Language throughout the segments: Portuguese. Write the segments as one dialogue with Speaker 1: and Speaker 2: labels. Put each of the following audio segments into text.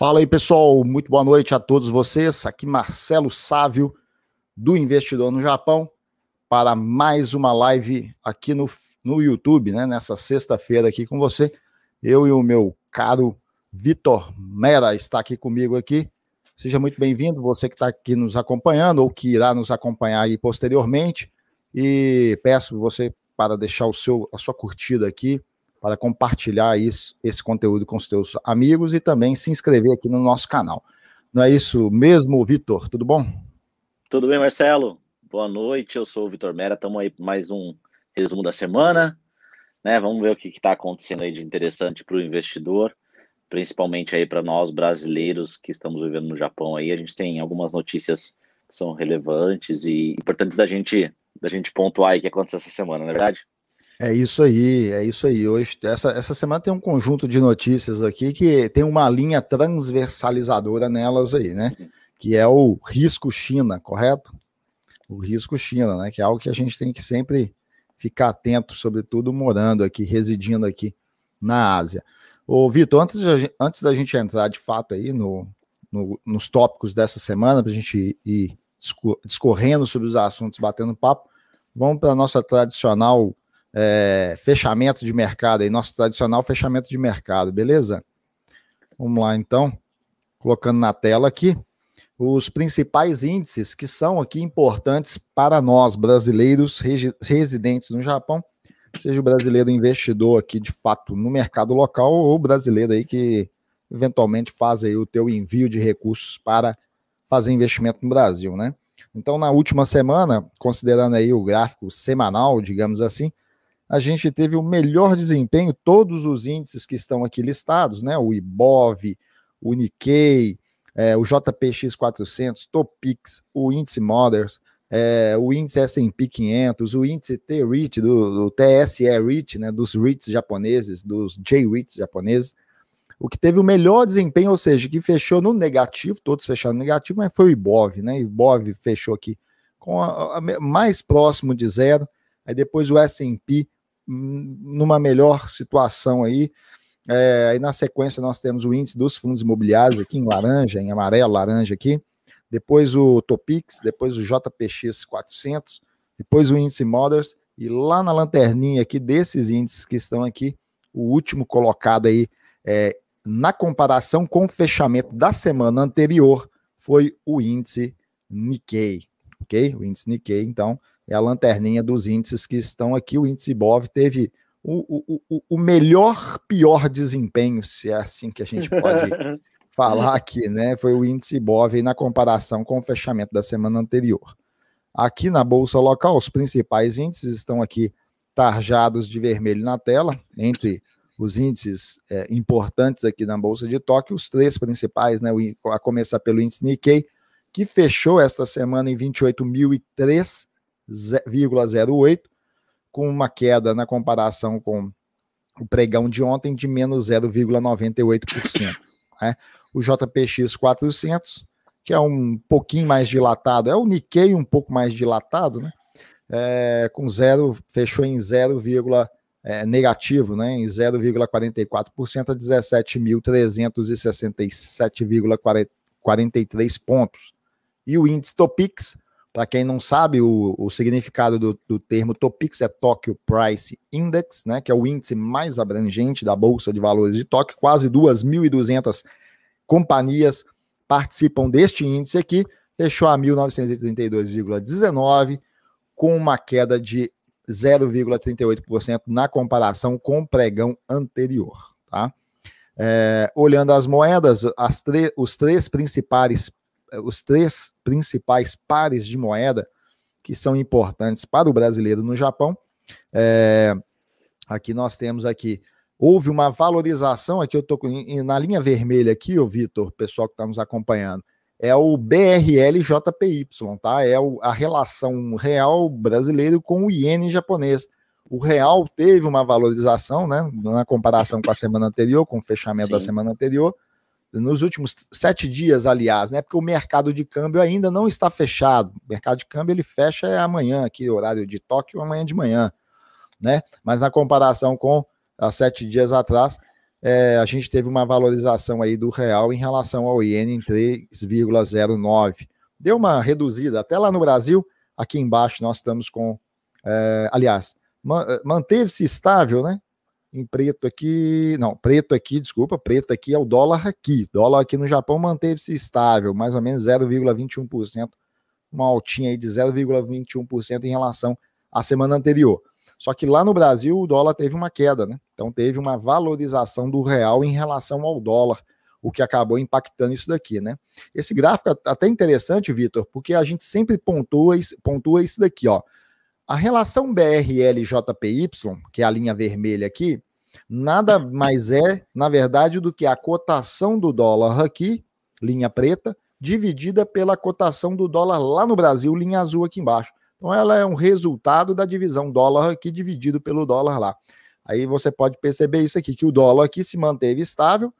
Speaker 1: Fala aí, pessoal. Muito boa noite a todos vocês. Aqui Marcelo Sávio, do Investidor no Japão, para mais uma live aqui no, no YouTube, né? Nessa sexta-feira aqui com você. Eu e o meu caro Vitor Mera está aqui comigo aqui. Seja muito bem-vindo, você que está aqui nos acompanhando ou que irá nos acompanhar aí posteriormente. E peço você para deixar o seu, a sua curtida aqui, para compartilhar isso, esse conteúdo com os seus amigos e também se inscrever aqui no nosso canal. Não é isso mesmo, Vitor? Tudo bom?
Speaker 2: Tudo bem, Marcelo? Boa noite, eu sou o Vitor Mera, estamos aí mais um resumo da semana. Né? Vamos ver o que está acontecendo aí de interessante para o investidor, principalmente aí para nós brasileiros que estamos vivendo no Japão aí. A gente tem algumas notícias que são relevantes e importantes da gente, da gente pontuar aí o que aconteceu essa semana, não é verdade?
Speaker 1: É isso aí, é isso aí. Hoje, essa, essa semana tem um conjunto de notícias aqui que tem uma linha transversalizadora nelas aí, né? Que é o risco China, correto? O risco China, né? Que é algo que a gente tem que sempre ficar atento, sobretudo morando aqui, residindo aqui na Ásia. Ô, Vitor, antes, de, antes da gente entrar de fato aí no, no nos tópicos dessa semana, para a gente ir discorrendo sobre os assuntos, batendo papo, vamos para a nossa tradicional é, fechamento de mercado aí, nosso tradicional fechamento de mercado, beleza? Vamos lá então, colocando na tela aqui os principais índices que são aqui importantes para nós brasileiros residentes no Japão, seja o brasileiro investidor aqui de fato no mercado local ou brasileiro aí que eventualmente faz aí o teu envio de recursos para fazer investimento no Brasil, né? Então, na última semana, considerando aí o gráfico semanal, digamos assim, a gente teve o melhor desempenho, todos os índices que estão aqui listados, né? O IBOV, o Nikkei, é, o JPX 400, Topix, o índice Mothers, é, o índice S&P 500, o índice T-REIT, do, do TSE REIT, né, dos REITs japoneses, dos J-REITs japoneses, o que teve o melhor desempenho, ou seja, que fechou no negativo, todos fecharam no negativo, mas foi o IBOV, né, IBOV fechou aqui com a, a, mais próximo de zero, aí depois o S&P numa melhor situação aí. É, aí na sequência nós temos o índice dos fundos imobiliários aqui em laranja, em amarelo, laranja aqui. Depois o Topix, depois o JPX 400, depois o índice Mothers e lá na lanterninha aqui desses índices que estão aqui, o último colocado aí é, na comparação com o fechamento da semana anterior foi o índice Nikkei, ok? O índice Nikkei, então, é a lanterninha dos índices que estão aqui. O índice Bov teve o, o, o melhor, pior desempenho, se é assim que a gente pode falar aqui, né? Foi o índice Bov na comparação com o fechamento da semana anterior. Aqui na bolsa local, os principais índices estão aqui tarjados de vermelho na tela, entre os índices é, importantes aqui na bolsa de Tóquio, os três principais, né? A começar pelo índice Nikkei, que fechou esta semana em 28.003 0,08, com uma queda na comparação com o pregão de ontem de menos 0,98%. Né? O JPX 400, que é um pouquinho mais dilatado, é o Nikkei um pouco mais dilatado, né? É, com zero, fechou em 0, é, negativo, né? Em 0,44% a 17.367,43 pontos. E o índice Topix para quem não sabe, o, o significado do, do, termo TOPIX é Tokyo Price Index, né, que é o índice mais abrangente da Bolsa de Valores de Tóquio. Quase 2.200 companhias participam deste índice aqui. Fechou a 1932,19, com uma queda de 0,38% na comparação com o pregão anterior. Tá? É, olhando as moedas, as os três principais os três principais pares de moeda que são importantes para o brasileiro no Japão. É, aqui nós temos aqui houve uma valorização aqui eu estou na linha vermelha aqui, o Vitor, pessoal que está nos acompanhando, é o BRLJPY, tá? É o, a relação real brasileiro com o iene japonês. O real teve uma valorização, né, na comparação com a semana anterior, com o fechamento Sim. da semana anterior, nos últimos sete dias, aliás, né? Porque o mercado de câmbio ainda não está fechado. O mercado de câmbio ele fecha amanhã, aqui, horário de Tóquio, amanhã de manhã, né? Mas na comparação com há sete dias atrás, é, a gente teve uma valorização aí do real em relação ao iene em 3,09. Deu uma reduzida, até lá no Brasil, aqui embaixo nós estamos com, é, aliás, manteve-se estável, né? Em preto aqui, não, preto aqui, desculpa, preto aqui é o dólar aqui. Dólar aqui no Japão manteve-se estável, mais ou menos 0,21%, uma altinha aí de 0,21% em relação à semana anterior. Só que lá no Brasil o dólar teve uma queda, né? Então teve uma valorização do real em relação ao dólar, o que acabou impactando isso daqui, né? Esse gráfico é até interessante, Vitor, porque a gente sempre pontua, pontua isso daqui, ó. A relação BRL-JPY, que é a linha vermelha aqui, nada mais é, na verdade, do que a cotação do dólar aqui, linha preta, dividida pela cotação do dólar lá no Brasil, linha azul aqui embaixo. Então, ela é um resultado da divisão dólar aqui dividido pelo dólar lá. Aí você pode perceber isso aqui, que o dólar aqui se manteve estável.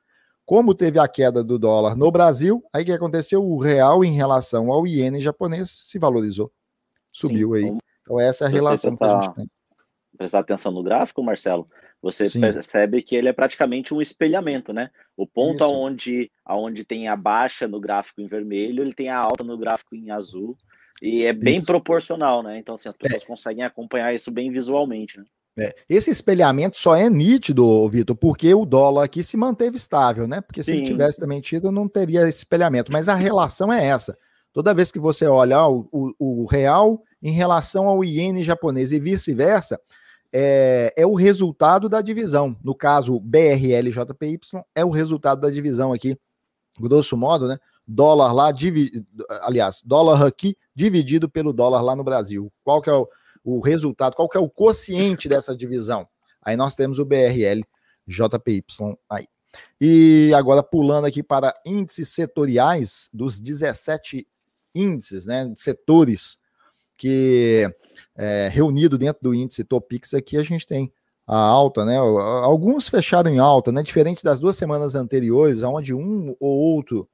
Speaker 1: Como teve a queda do dólar no Brasil, aí o que aconteceu? O real em relação ao iene japonês se valorizou. Subiu Sim, aí. Então, essa é a relação prestar, que a gente tem.
Speaker 2: Prestar atenção no gráfico, Marcelo, você Sim. percebe que ele é praticamente um espelhamento, né? O ponto aonde, aonde tem a baixa no gráfico em vermelho, ele tem a alta no gráfico em azul, e é bem isso. proporcional, né? Então, assim, as pessoas é. conseguem acompanhar isso bem visualmente, né?
Speaker 1: É. Esse espelhamento só é nítido, Vitor, porque o dólar aqui se manteve estável, né? Porque se Sim. ele tivesse também tido, não teria esse espelhamento. Mas a relação é essa. Toda vez que você olha o, o, o real em relação ao iene japonês e vice-versa, é, é, o resultado da divisão. No caso, BRL-JPY é o resultado da divisão aqui, grosso modo, né? Dólar lá, divi... aliás, dólar aqui dividido pelo dólar lá no Brasil. Qual que é o, o resultado, qual que é o quociente dessa divisão? Aí nós temos o BRL JPY aí. E agora pulando aqui para índices setoriais dos 17 índices, né, setores que é, reunido dentro do índice Topix aqui a gente tem a alta, né? Alguns fecharam em alta, né? Diferente das duas semanas anteriores, onde um ou outro,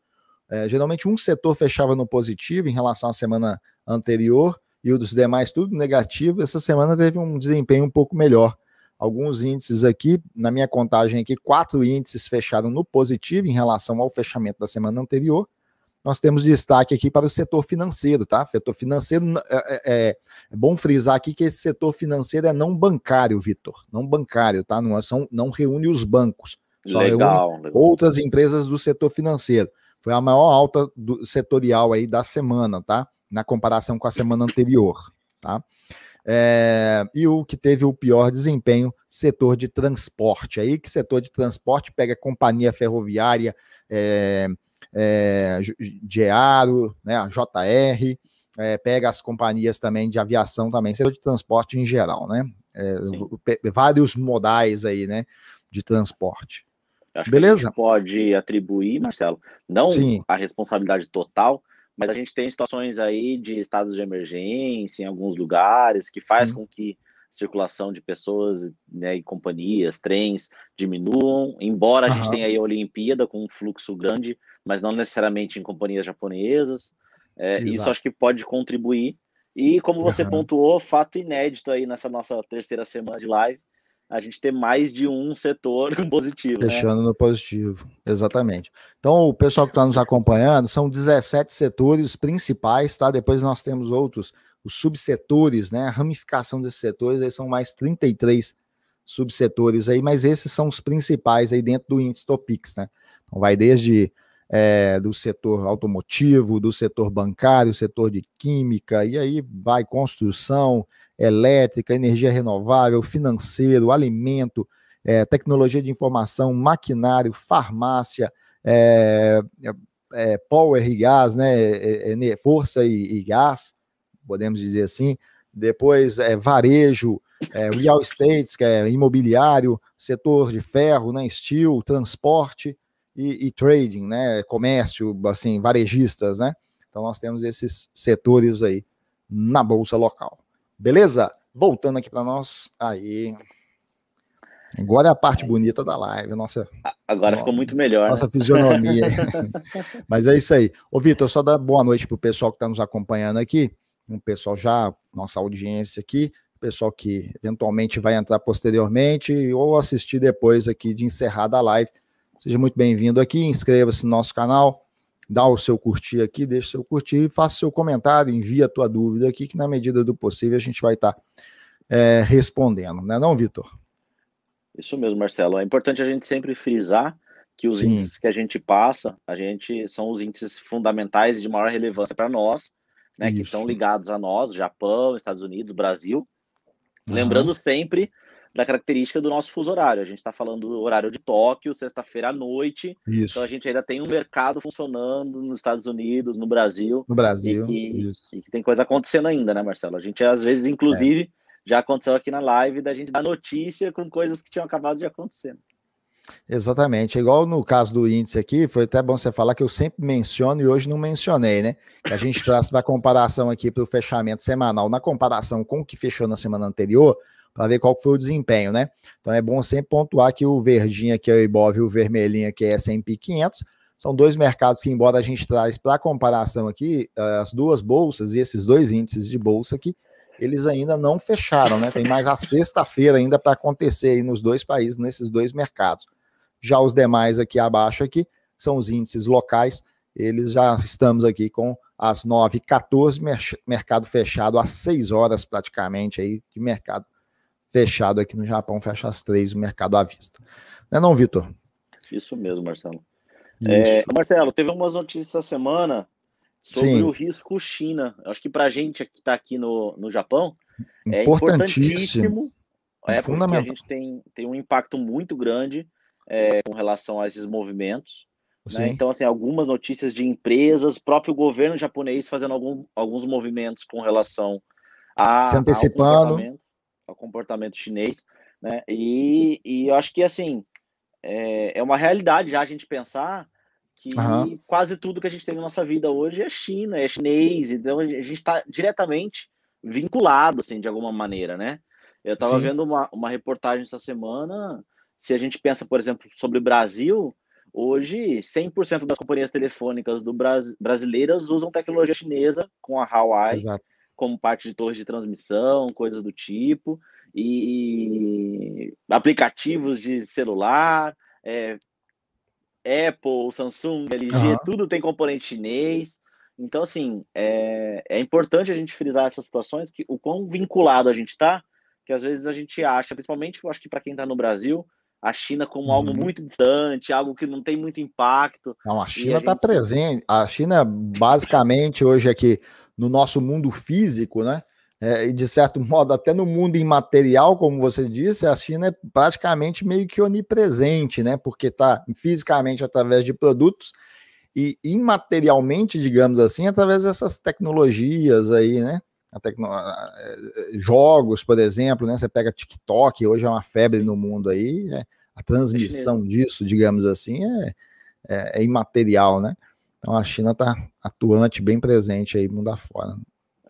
Speaker 1: é, geralmente um setor fechava no positivo em relação à semana anterior e o dos demais tudo negativo. Essa semana teve um desempenho um pouco melhor. Alguns índices aqui, na minha contagem aqui, quatro índices fecharam no positivo em relação ao fechamento da semana anterior nós temos destaque aqui para o setor financeiro, tá? Setor financeiro, é, é, é, é bom frisar aqui que esse setor financeiro é não bancário, Vitor, não bancário, tá? Não, são, não reúne os bancos, só legal, reúne legal. outras empresas do setor financeiro. Foi a maior alta do, setorial aí da semana, tá? Na comparação com a semana anterior, tá? É, e o que teve o pior desempenho, setor de transporte. Aí que setor de transporte pega companhia ferroviária, é, é, Gearo, né, a JR, é, pega as companhias também de aviação também, setor de transporte em geral, né? É, vários modais aí, né, de transporte.
Speaker 2: Acho Beleza? Que a gente pode atribuir, Marcelo, não Sim. a responsabilidade total, mas a gente tem situações aí de estados de emergência em alguns lugares que faz Sim. com que circulação de pessoas né, e companhias, trens diminuam, embora a gente tenha aí a Olimpíada com um fluxo grande, mas não necessariamente em companhias japonesas. É, isso acho que pode contribuir. E como você uhum. pontuou, fato inédito aí nessa nossa terceira semana de live, a gente ter mais de um setor positivo.
Speaker 1: Fechando né? no positivo, exatamente. Então, o pessoal que está nos acompanhando, são 17 setores principais, tá? Depois nós temos outros os subsetores, né, a ramificação desses setores, aí são mais 33 subsetores aí, mas esses são os principais aí dentro do índice Topix, né? Então vai desde é, do setor automotivo, do setor bancário, setor de química, e aí vai construção, elétrica, energia renovável, financeiro, alimento, é, tecnologia de informação, maquinário, farmácia, é, é power e gás, né, é, é, força e, e gás, podemos dizer assim. Depois, é, varejo, é, real estate, que é imobiliário, setor de ferro, né, steel, transporte e, e, trading, né, comércio, assim, varejistas, né. Então, nós temos esses setores aí na bolsa local. Beleza? Voltando aqui para nós, aí. Agora é a parte bonita da live, nossa.
Speaker 2: Agora
Speaker 1: nossa,
Speaker 2: ficou muito melhor.
Speaker 1: Nossa né? fisionomia. Mas é isso aí. Ô, Vitor, só dar boa noite para o pessoal que está nos acompanhando aqui um pessoal já, nossa audiência aqui, pessoal que eventualmente vai entrar posteriormente ou assistir depois aqui de encerrada a live. Seja muito bem-vindo aqui, inscreva-se no nosso canal, dá o seu curtir aqui, deixa o seu curtir e faça seu comentário, envia a tua dúvida aqui, que na medida do possível a gente vai estar tá, é, respondendo, né não, Vitor?
Speaker 2: Isso mesmo, Marcelo. É importante a gente sempre frisar que os Sim. índices que a gente passa, a gente são os índices fundamentais de maior relevância para nós, né, que estão ligados a nós, Japão, Estados Unidos, Brasil. Uhum. Lembrando sempre da característica do nosso fuso horário. A gente está falando do horário de Tóquio, sexta-feira à noite. Isso. Então a gente ainda tem um mercado funcionando nos Estados Unidos, no Brasil.
Speaker 1: No Brasil.
Speaker 2: E que, e que tem coisa acontecendo ainda, né, Marcelo? A gente às vezes, inclusive, é. já aconteceu aqui na live da gente dar notícia com coisas que tinham acabado de acontecer.
Speaker 1: Exatamente, igual no caso do índice aqui, foi até bom você falar que eu sempre menciono e hoje não mencionei, né? Que a gente traz para comparação aqui para o fechamento semanal, na comparação com o que fechou na semana anterior, para ver qual foi o desempenho, né? Então é bom sempre pontuar que o verdinho aqui é o Ibov e o vermelhinho aqui é S&P 500, são dois mercados que, embora a gente traz para comparação aqui, eh, as duas bolsas e esses dois índices de bolsa aqui, eles ainda não fecharam, né? Tem mais a sexta-feira ainda para acontecer aí nos dois países, nesses dois mercados. Já os demais aqui abaixo aqui são os índices locais. Eles já estamos aqui com as 9h14, mercado fechado às 6 horas praticamente aí de mercado fechado aqui no Japão, fecha às 3 o mercado à vista. Não é não, Vitor?
Speaker 2: Isso mesmo, Marcelo. É, Marcelo, teve umas notícias essa semana sobre Sim. o risco China. Acho que para a gente que está aqui no, no Japão é importantíssimo. É porque a gente tem, tem um impacto muito grande é, com relação a esses movimentos. Né? Então, assim, algumas notícias de empresas, próprio governo japonês fazendo algum, alguns movimentos com relação a,
Speaker 1: Se antecipando.
Speaker 2: Ao, comportamento, ao comportamento chinês. Né? E, e eu acho que, assim, é, é uma realidade já a gente pensar que uhum. quase tudo que a gente tem na nossa vida hoje é China, é chinês, então a gente está diretamente vinculado, assim, de alguma maneira, né? Eu estava vendo uma, uma reportagem essa semana se a gente pensa, por exemplo, sobre o Brasil, hoje 100% das companhias telefônicas do Bras... brasileiras usam tecnologia chinesa com a Huawei Exato. como parte de torres de transmissão, coisas do tipo, e aplicativos de celular, é... Apple, Samsung, LG, uhum. tudo tem componente chinês. Então, assim, é, é importante a gente frisar essas situações, que o quão vinculado a gente está, que às vezes a gente acha, principalmente eu acho que para quem está no Brasil, a China como algo uhum. muito distante, algo que não tem muito impacto.
Speaker 1: Não, a China está gente... presente. A China, basicamente, hoje aqui no nosso mundo físico, né? É, e de certo modo, até no mundo imaterial, como você disse, a China é praticamente meio que onipresente, né? Porque está fisicamente através de produtos e imaterialmente, digamos assim, através dessas tecnologias aí, né? Tecno... jogos, por exemplo, né? Você pega TikTok, hoje é uma febre Sim. no mundo aí, é, a transmissão é disso, digamos assim, é, é, é, imaterial, né? Então a China está atuante, bem presente aí mundo afora.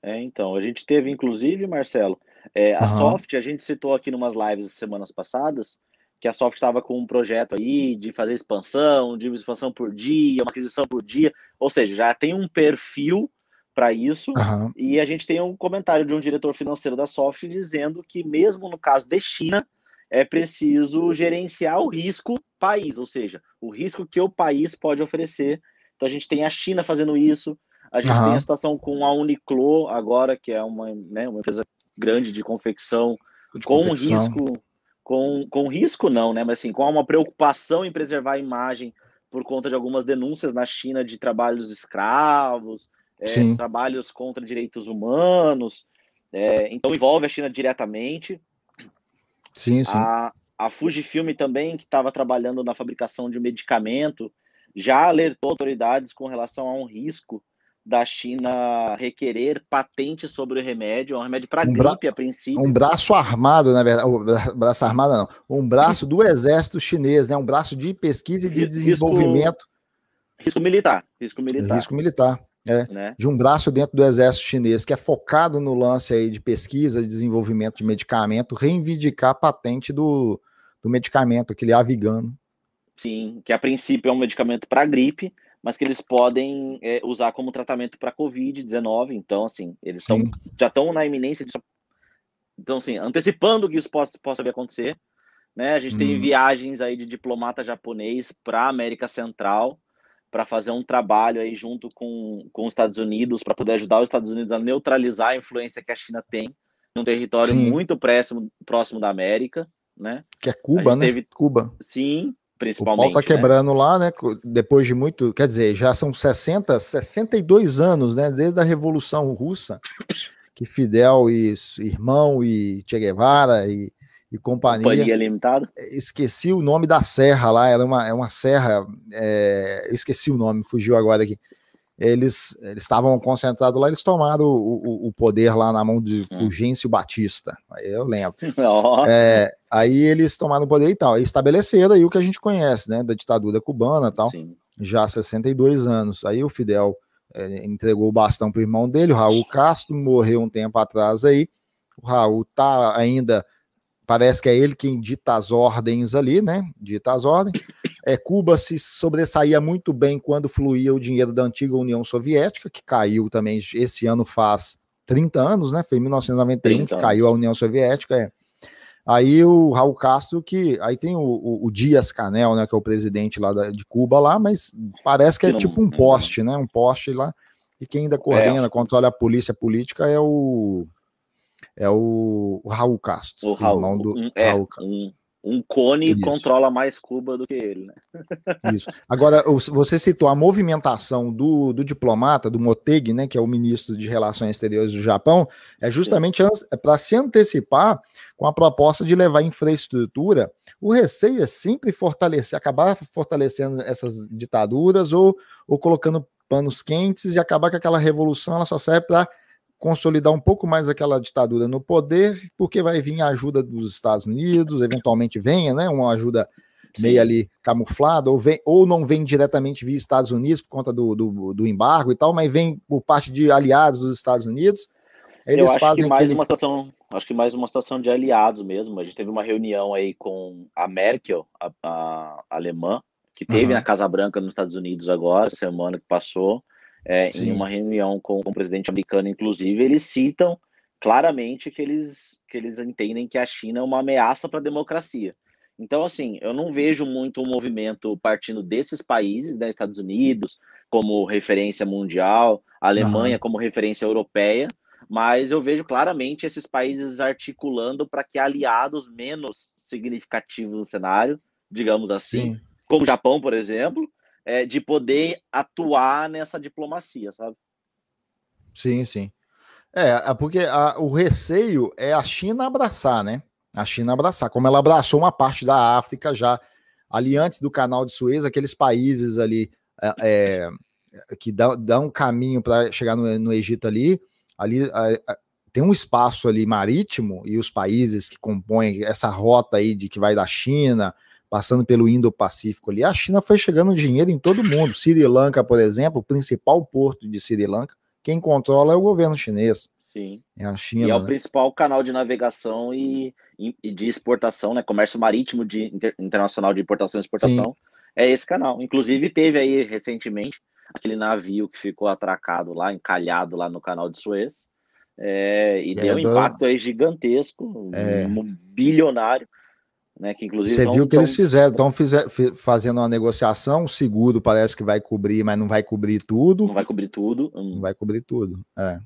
Speaker 2: É, então, a gente teve, inclusive, Marcelo, é, a uhum. Soft, a gente citou aqui numas lives semanas passadas, que a Soft estava com um projeto aí de fazer expansão, de expansão por dia, uma aquisição por dia, ou seja, já tem um perfil para isso. Uhum. E a gente tem um comentário de um diretor financeiro da Soft dizendo que, mesmo no caso de China, é preciso gerenciar o risco país, ou seja, o risco que o país pode oferecer. Então a gente tem a China fazendo isso, a gente uhum. tem a situação com a Uniqlo agora, que é uma, né, uma empresa grande de confecção, de com confecção. risco, com, com risco não, né? Mas assim, com uma preocupação em preservar a imagem por conta de algumas denúncias na China de trabalhos escravos, é, trabalhos contra direitos humanos. É, então envolve a China diretamente.
Speaker 1: Sim, sim.
Speaker 2: A, a Fujifilm também, que estava trabalhando na fabricação de um medicamento, já alertou autoridades com relação a um risco da China requerer patente sobre o remédio, um remédio para um gripe a princípio.
Speaker 1: Um braço armado, na verdade, um braço armado não, um braço do exército chinês, né? Um braço de pesquisa e de desenvolvimento.
Speaker 2: Risco, risco militar, risco militar.
Speaker 1: Risco militar. É, né? de um braço dentro do exército chinês que é focado no lance aí de pesquisa e desenvolvimento de medicamento, reivindicar a patente do, do medicamento, aquele avigano.
Speaker 2: Sim, que a princípio é um medicamento para gripe, mas que eles podem é, usar como tratamento para Covid-19. Então, assim, eles tão, já estão na iminência de então, assim, antecipando que isso possa, possa acontecer, né? A gente hum. tem viagens aí de diplomata japonês para América Central para fazer um trabalho aí junto com, com os Estados Unidos para poder ajudar os Estados Unidos a neutralizar a influência que a China tem num território sim. muito próximo, próximo da América, né?
Speaker 1: Que é Cuba, né? Teve...
Speaker 2: Cuba. Sim, principalmente. O
Speaker 1: pau tá né? quebrando né? lá, né? Depois de muito, quer dizer, já são 60, 62 anos, né? Desde a Revolução Russa, que Fidel e irmão e Che Guevara e, e companhia. Companhia
Speaker 2: Limitada.
Speaker 1: Esqueci o nome da serra lá, era uma, é uma serra, é, esqueci o nome, fugiu agora aqui eles estavam concentrados lá, eles tomaram o, o, o, poder lá na mão de hum. Fulgêncio Batista, aí eu lembro. É, aí eles tomaram o poder e tal, e estabeleceram aí o que a gente conhece, né, da ditadura cubana e tal, Sim. já há 62 anos. Aí o Fidel é, entregou o bastão para o irmão dele, o Raul Castro, morreu um tempo atrás aí, o Raul tá ainda parece que é ele quem dita as ordens ali, né? Dita as ordens. É, Cuba se sobressaía muito bem quando fluía o dinheiro da antiga União Soviética, que caiu também esse ano faz 30 anos, né? Foi em 1991 que caiu a União Soviética. É. Aí o Raul Castro, que aí tem o, o, o Dias Canel, né? Que é o presidente lá da, de Cuba lá, mas parece que é tipo um poste, né? Um poste lá. E quem ainda coordena, é. controla a polícia política é o é o, o Raul Castro.
Speaker 2: O Raul, irmão do um, é, Raul Castro. Um, um cone Isso. controla mais Cuba do que ele, né?
Speaker 1: Isso. Agora, você citou a movimentação do, do diplomata, do Motegi, né, que é o ministro de Relações Exteriores do Japão, é justamente é para se antecipar com a proposta de levar infraestrutura. O receio é sempre fortalecer, acabar fortalecendo essas ditaduras ou, ou colocando panos quentes e acabar com aquela revolução, ela só serve para consolidar um pouco mais aquela ditadura no poder, porque vai vir a ajuda dos Estados Unidos, eventualmente venha, né, uma ajuda meio ali camuflada, ou, vem, ou não vem diretamente via Estados Unidos por conta do, do, do embargo e tal, mas vem por parte de aliados dos Estados Unidos.
Speaker 2: Eles Eu acho fazem que mais aquele... uma situação, acho que mais uma situação de aliados mesmo. A gente teve uma reunião aí com a Merkel, a, a alemã, que teve uhum. na Casa Branca nos Estados Unidos agora, semana que passou é, em uma reunião com, o presidente americano, inclusive, eles citam claramente que eles, que eles entendem que a China é uma ameaça para a democracia. Então, assim, eu não vejo muito um movimento partindo desses países, né, Estados Unidos como referência mundial, Alemanha uhum. como referência europeia, mas eu vejo claramente esses países articulando para que aliados menos significativos no cenário, digamos assim, Sim. como o Japão, por exemplo, é, de poder atuar nessa diplomacia, sabe?
Speaker 1: Sim, sim. É, é, porque a, o receio é a China abraçar, né? A China abraçar, como ela abraçou uma parte da África já ali antes do canal de Suez, aqueles países ali é, é, que dão, dão caminho para chegar no, no, Egito ali, ali tem um espaço ali marítimo e os países que compõem essa rota aí de que vai da China, passando pelo Indo-Pacífico ali, a China foi chegando dinheiro em todo mundo. Sri Lanka, por exemplo, o principal porto de Sri Lanka, quem controla é o governo chinês.
Speaker 2: Sim. É a China. E é o né? principal canal de navegação e, e, de exportação, né? Comércio marítimo de inter, internacional de importação e exportação. Sim. É esse canal. Inclusive, teve aí recentemente aquele navio que ficou atracado lá, encalhado lá no canal de Suez. É, e é deu um do... impacto aí gigantesco, é. um bilionário. Né, que inclusive
Speaker 1: Você viu o que tão... eles fizeram, estão fazendo uma negociação, o seguro parece que vai cobrir, mas não vai cobrir tudo.
Speaker 2: Não vai cobrir tudo.
Speaker 1: Hum. Não vai cobrir tudo. É.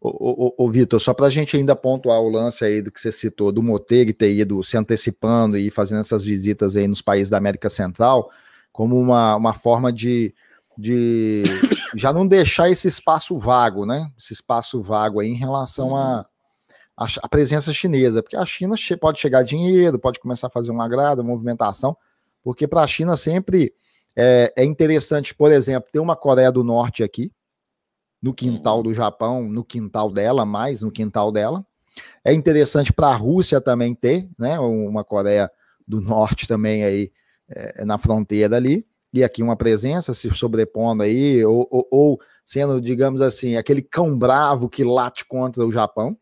Speaker 1: Ô, ô, ô Vitor, só para a gente ainda pontuar o lance aí do que você citou, do Motegi ter ido se antecipando e fazendo essas visitas aí nos países da América Central, como uma, uma forma de, de já não deixar esse espaço vago, né? Esse espaço vago aí em relação a, a, a, presença chinesa, porque a China pode chegar dinheiro, pode começar a fazer um agrado, uma movimentação, porque para a China sempre é, é, interessante, por exemplo, ter uma Coreia do Norte aqui, no quintal uhum. do Japão, no quintal dela, mais no quintal dela. É interessante para a Rússia também ter, né, uma Coreia do Norte também aí é, na fronteira ali, e aqui uma presença se sobrepondo aí, ou, ou, ou sendo, digamos assim, aquele cão bravo que late contra o Japão,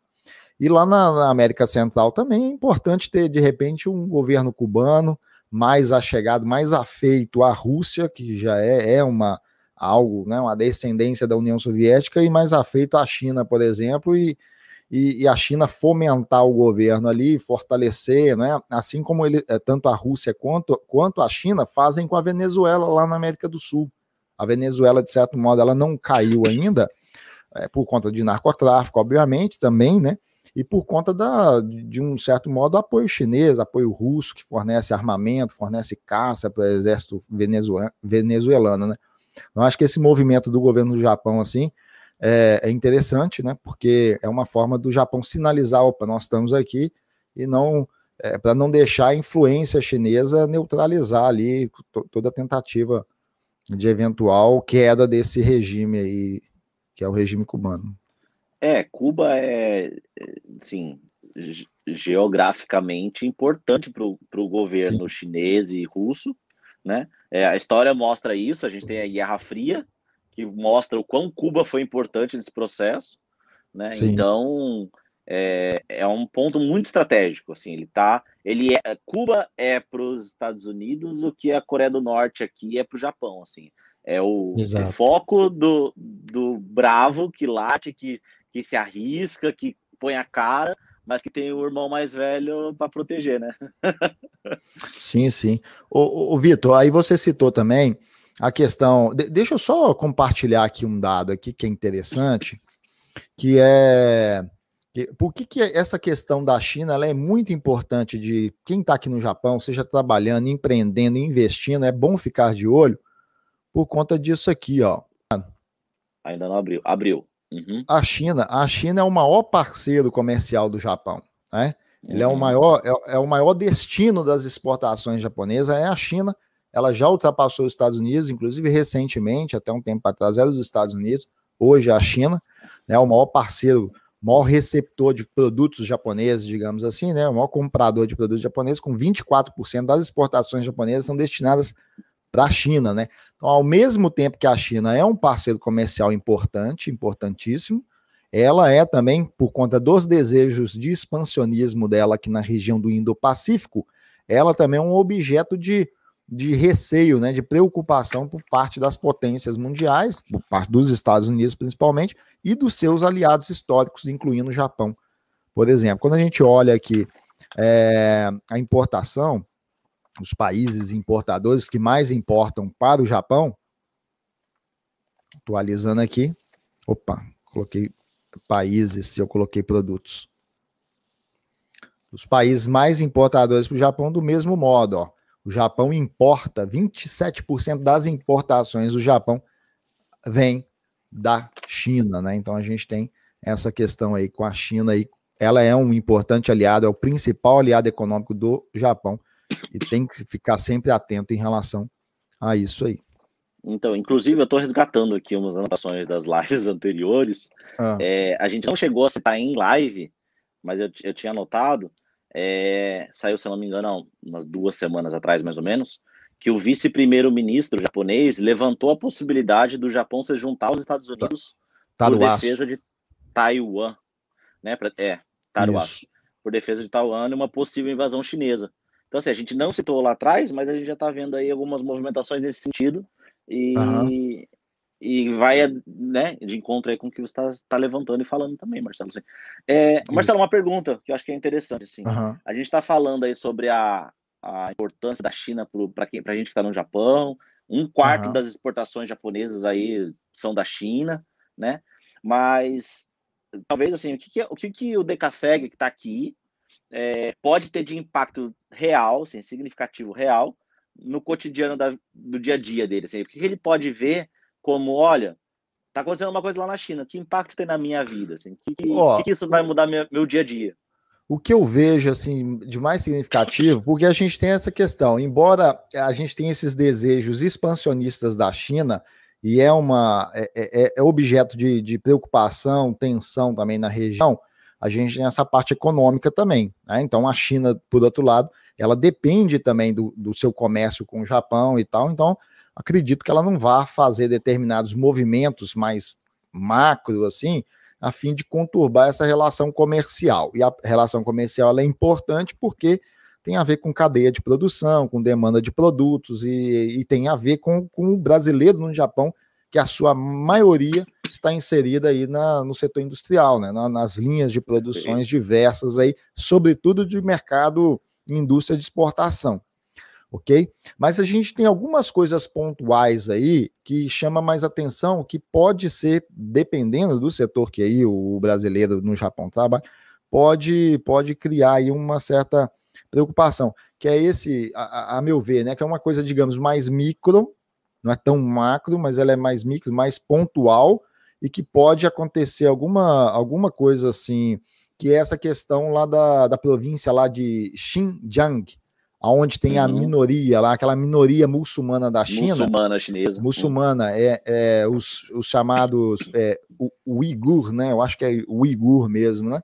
Speaker 1: e lá na, na, América Central também é importante ter, de repente, um governo cubano mais achegado, mais afeito à Rússia, que já é, é uma algo, né, uma descendência da União Soviética, e mais afeito à China, por exemplo, e, e, e, a China fomentar o governo ali, fortalecer, né? Assim como ele, é, tanto a Rússia quanto, quanto a China fazem com a Venezuela lá na América do Sul. A Venezuela, de certo modo, ela não caiu ainda é, por conta de narcotráfico, obviamente, também, né? E por conta da, de um certo modo, apoio chinês, apoio russo, que fornece armamento, fornece caça para o exército venezuelano, né? Eu acho que esse movimento do governo do Japão, assim, é, é interessante, né? Porque é uma forma do Japão sinalizar, opa, nós estamos aqui e não é, para não deixar a influência chinesa neutralizar ali toda a tentativa de eventual queda desse regime aí, que é o regime cubano.
Speaker 2: É, Cuba é, sim, geograficamente importante para o governo sim. chinês e russo, né? É, a história mostra isso, a gente tem a Guerra Fria, que mostra o quão Cuba foi importante nesse processo, né? Sim. Então é, é, um ponto muito estratégico, assim, ele tá, ele é, Cuba é para os Estados Unidos o que a Coreia do Norte aqui é para o Japão, assim, é o, o, foco do, do bravo que late, que, que se arrisca, que põe a cara, mas que tem o irmão mais velho para proteger, né?
Speaker 1: sim, sim. O, o Vitor, aí você citou também a questão. De, deixa eu só compartilhar aqui um dado aqui que é interessante, que é que, por que, que essa questão da China ela é muito importante de quem está aqui no Japão, seja trabalhando, empreendendo, investindo, é bom ficar de olho por conta disso aqui, ó.
Speaker 2: Ainda não abriu. Abriu.
Speaker 1: Uhum. A China, a China é o maior parceiro comercial do Japão, né? Ele uhum. é o maior, é, é, o maior destino das exportações japonesas é a China ela já ultrapassou os Estados Unidos, inclusive recentemente, até um tempo atrás, era dos Estados Unidos, hoje é a China, né, o maior parceiro, o maior receptor de produtos japoneses, digamos assim, né, o maior comprador de produtos japoneses, com 24% das exportações japonesas são destinadas para a China, né? Então, ao mesmo tempo que a China é um parceiro comercial importante, importantíssimo, ela é também, por conta dos desejos de expansionismo dela aqui na região do Indo-Pacífico, ela também é um objeto de de receio, né, de preocupação por parte das potências mundiais, por parte dos Estados Unidos principalmente, e dos seus aliados históricos, incluindo o Japão. Por exemplo, quando a gente olha aqui é, a importação, os países importadores que mais importam para o Japão, atualizando aqui, opa, coloquei países, eu coloquei produtos. Os países mais importadores para o Japão, do mesmo modo, ó, o Japão importa 27% das importações do Japão vem da China, né? Então a gente tem essa questão aí com a China aí, ela é um importante aliado, é o principal aliado econômico do Japão e tem que ficar sempre atento em relação a isso aí.
Speaker 2: Então, inclusive, eu estou resgatando aqui umas anotações das lives anteriores. Ah. É, a gente não chegou a citar em live, mas eu, eu tinha anotado é, saiu, se não me engano, umas duas semanas atrás, mais ou menos, que o vice-primeiro-ministro japonês levantou a possibilidade do Japão se juntar aos Estados Unidos
Speaker 1: tá.
Speaker 2: por defesa de Taiwan, né? Pra, é, Taiwan, por defesa de Taiwan e uma possível invasão chinesa. Então, assim, a gente não citou lá atrás, mas a gente já está vendo aí algumas movimentações nesse sentido. E, uhum e vai né, de encontro aí com o que você está tá levantando e falando também, Marcelo. Assim. É, Marcelo, uma pergunta que eu acho que é interessante. Assim. Uhum. A gente está falando aí sobre a, a importância da China para a gente que está no Japão. Um quarto uhum. das exportações japonesas aí são da China, né? Mas talvez assim, o que, que o, que, que o Decaseg que está aqui é, pode ter de impacto real, assim, significativo real, no cotidiano da, do dia a dia dele? Assim, o que, ele pode ver como, olha, tá acontecendo uma coisa lá na China, que impacto tem na minha vida? Assim, que, que, oh, que isso vai mudar meu, meu dia a dia?
Speaker 1: O que eu vejo assim de mais significativo, porque a gente tem essa questão, embora a gente tenha esses desejos expansionistas da China, e é uma é, é, é objeto de, de, preocupação, tensão também na região, a gente tem essa parte econômica também. Né? Então a China, por outro lado, ela depende também do, do seu comércio com o Japão e tal. Então acredito que ela não vá fazer determinados movimentos mais macro, assim, a fim de conturbar essa relação comercial. E a relação comercial é importante porque tem a ver com cadeia de produção, com demanda de produtos e, e tem a ver com, com o brasileiro no Japão, que a sua maioria está inserida aí na, no setor industrial, né, na, nas linhas de produções diversas aí, sobretudo de mercado indústria de exportação ok? Mas a gente tem algumas coisas pontuais aí que chama mais atenção, que pode ser, dependendo do setor que aí o brasileiro no Japão trabalha, pode, pode criar aí uma certa preocupação, que é esse, a, a meu ver, né, que é uma coisa, digamos, mais micro, não é tão macro, mas ela é mais micro, mais pontual, e que pode acontecer alguma, alguma coisa assim, que é essa questão lá da, da província lá de Xinjiang, aonde tem uhum. a minoria lá, aquela minoria muçulmana da China.
Speaker 2: Muçulmana chinesa.
Speaker 1: Muçulmana, é, é os, os chamados é, o, o Uigur, né? Eu acho que é Uigur mesmo, né?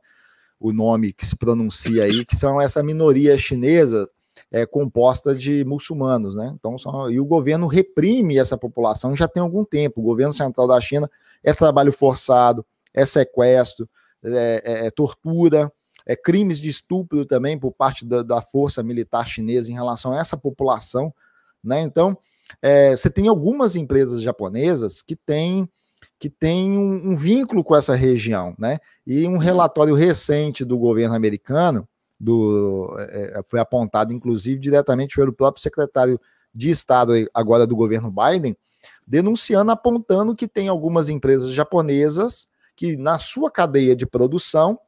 Speaker 1: O nome que se pronuncia aí, que são essa minoria chinesa é, composta de muçulmanos, né? Então, são, e o governo reprime essa população já tem algum tempo. O governo central da China é trabalho forçado, é sequestro, é, é, é tortura, é, crimes de estupro também por parte da, da, força militar chinesa em relação a essa população. Né? Então, é, você tem algumas empresas japonesas que têm que tem um, um, vínculo com essa região, né? E um relatório recente do governo americano, do, é, é foi apontado inclusive diretamente pelo próprio secretário de Estado agora do governo Biden, denunciando, apontando que tem algumas empresas japonesas que na sua cadeia de produção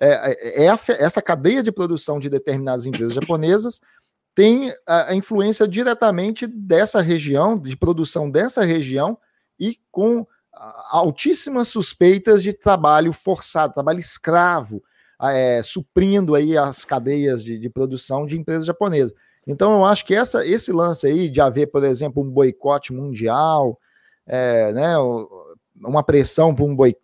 Speaker 1: é, é, é essa cadeia de produção de determinadas empresas japonesas tem a, a, influência diretamente dessa região, de produção dessa região, e com altíssimas suspeitas de trabalho forçado, trabalho escravo, é, suprindo aí as cadeias de, de, produção de empresas japonesas. Então, eu acho que essa, esse lance aí de haver, por exemplo, um boicote mundial, é, né, uma pressão para um boi,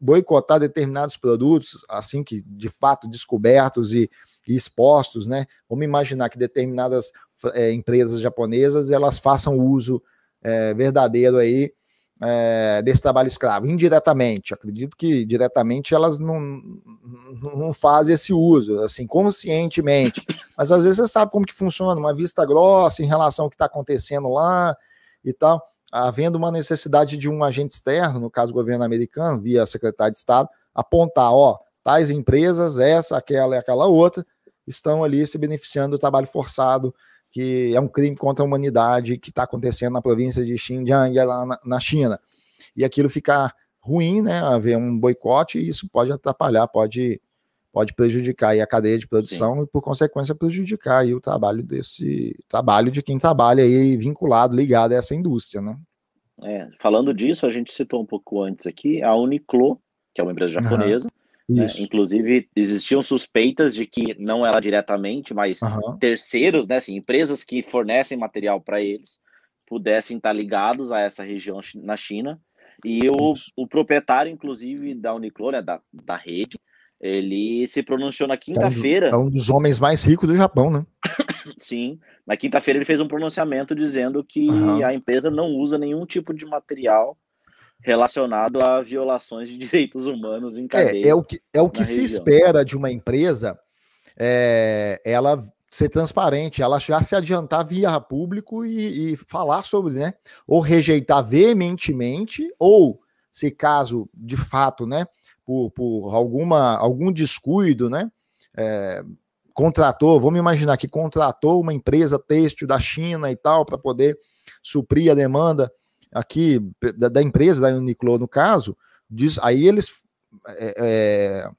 Speaker 1: boicotar determinados produtos, assim que de fato descobertos e, e expostos, né? Vamos imaginar que determinadas é, empresas japonesas elas façam uso é, verdadeiro aí é, desse trabalho escravo, indiretamente. Acredito que diretamente elas não, não fazem esse uso, assim, conscientemente. Mas às vezes você sabe como que funciona, uma vista grossa em relação ao que está acontecendo lá e tal havendo uma necessidade de um agente externo, no caso o governo americano, via secretário de Estado, apontar, ó, tais empresas, essa, aquela e aquela outra, estão ali se beneficiando do trabalho forçado, que é um crime contra a humanidade que está acontecendo na província de Xinjiang, lá na, na China. E aquilo ficar ruim, né? Haver um boicote, e isso pode atrapalhar, pode pode prejudicar a cadeia de produção Sim. e, por consequência, prejudicar aí o trabalho desse trabalho de quem trabalha aí vinculado, ligado a essa indústria, né?
Speaker 2: É, falando disso, a gente citou um pouco antes aqui a Uniqlo, que é uma empresa japonesa. Uhum. Né? Inclusive, existiam suspeitas de que não ela diretamente, mas uhum. terceiros, né, assim, empresas que fornecem material para eles, pudessem estar ligados a essa região na China. E o, o proprietário, inclusive, da Uniqlo, né, da, da rede, ele se pronunciou na quinta-feira.
Speaker 1: É um dos homens mais ricos do Japão, né?
Speaker 2: Sim, na quinta-feira ele fez um pronunciamento dizendo que uhum. a empresa não usa nenhum tipo de material relacionado a violações de direitos humanos em cadeia.
Speaker 1: É, é o que, é o que se região. espera de uma empresa, é, ela ser transparente, ela já se adiantar via público e, e falar sobre, né? Ou rejeitar veementemente, ou se caso de fato, né? por, por alguma, algum descuido, né? É, contratou, vamos imaginar que contratou uma empresa têxtil da China e tal, para poder suprir a demanda aqui da, da, empresa, da Uniqlo no caso, diz, aí eles é, é,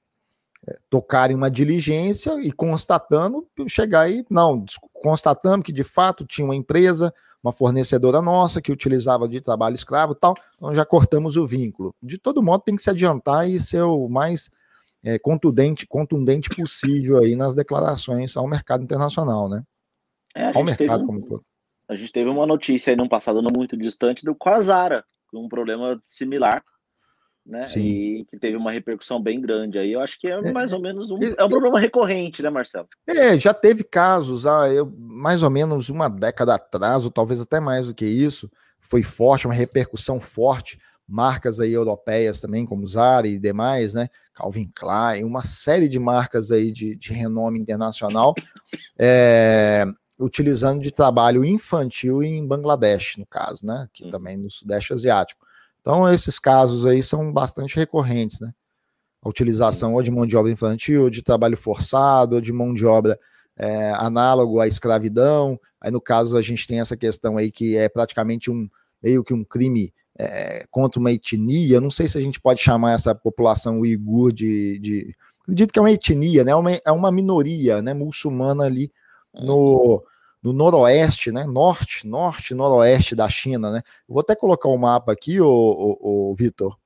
Speaker 1: é tocarem uma diligência e constatando, chegar aí, não, constatamos que de fato tinha uma empresa uma fornecedora nossa que utilizava de trabalho escravo tal, então já cortamos o vínculo. De todo modo, tem que se adiantar e ser o mais é, contundente, contundente possível aí nas declarações ao mercado internacional, né?
Speaker 2: É, ao mercado um, como todo. A gente teve uma notícia aí num passado não muito distante do Quasara, com um problema similar né? Sim. E que teve uma repercussão bem grande aí. Eu acho que é, é mais ou menos um, é um problema recorrente, né, Marcelo?
Speaker 1: É, já teve casos, ah, eu, mais ou menos uma década atrás, ou talvez até mais do que isso, foi forte, uma repercussão forte. Marcas aí europeias também, como Zara e demais, né? Calvin Klein, uma série de marcas aí de, de renome internacional, é, utilizando de trabalho infantil em Bangladesh, no caso, né? Que hum. também no Sudeste Asiático. Então, esses casos aí são bastante recorrentes, né? A utilização ou de mão de obra infantil, ou de trabalho forçado, ou de mão de obra é, análogo à escravidão. Aí, no caso, a gente tem essa questão aí que é praticamente um meio que um crime é, contra uma etnia. Não sei se a gente pode chamar essa população uigur de, de acredito que é uma etnia, né? É uma, é uma minoria, né? Muçulmana ali no, no noroeste, né? Norte, norte, noroeste da China, né? Vou até colocar o um mapa aqui, o, Vitor,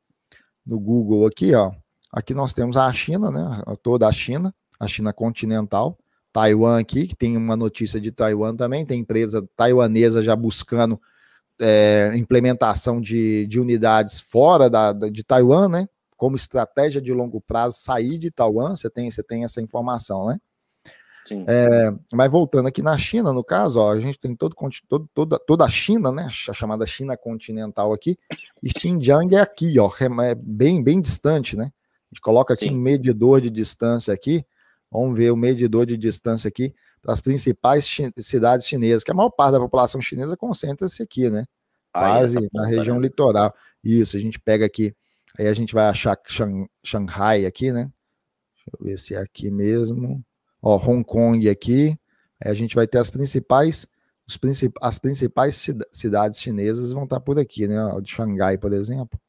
Speaker 1: no Google aqui, ó. Aqui nós temos a China, né? Toda a China, a China continental. Taiwan aqui, que tem uma notícia de Taiwan também, tem empresa taiwanesa já buscando é, implementação de, de unidades fora da, de Taiwan, né? Como estratégia de longo prazo, sair de Taiwan, você tem, você tem essa informação, né? É, mas voltando aqui na China, no caso, ó, a gente tem todo, todo, toda, toda a China, né? A chamada China continental aqui, e Xinjiang é aqui, ó, é bem, bem distante, né? A gente coloca aqui Sim. um medidor de distância aqui. Vamos ver o medidor de distância aqui das principais chi cidades chinesas, que a maior parte da população chinesa concentra-se aqui, né? Quase na região né? litoral. Isso, a gente pega aqui, aí a gente vai achar Shang Shanghai aqui, né? Deixa eu ver se é aqui mesmo. Ó, Hong Kong aqui. Aí a gente vai ter as principais, os princip as principais cidades chinesas vão estar por aqui, né? O de Xangai, por exemplo.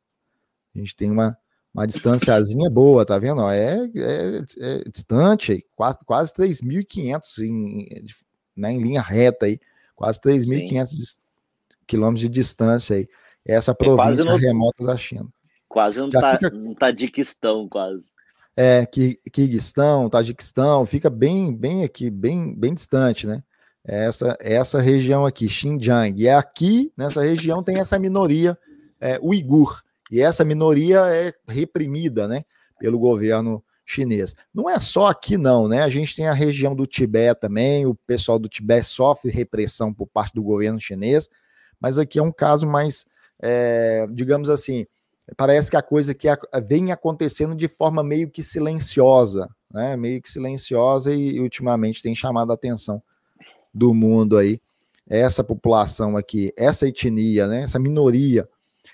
Speaker 1: A gente tem uma, uma distânciazinha boa, tá vendo? É, é, é distante, quase, quase 3.500 em, né, em linha reta aí, quase 3.500 quilômetros de distância aí. Essa província remota da China.
Speaker 2: Quase não tá, fica... um Tadiquistão, quase
Speaker 1: é, Kirguistão, Tajiquistão, fica bem, bem aqui, bem, bem distante, né? Essa, essa região aqui, Xinjiang. E aqui, nessa região, tem essa minoria é, uigur. E essa minoria é reprimida, né? Pelo governo chinês. Não é só aqui, não, né? A gente tem a região do Tibete também. O pessoal do Tibete sofre repressão por parte do governo chinês. Mas aqui é um caso mais, é, digamos assim, parece que a coisa que vem acontecendo de forma meio que silenciosa, né? Meio que silenciosa e, e ultimamente tem chamado a atenção do mundo aí. Essa população aqui, essa etnia, né? Essa minoria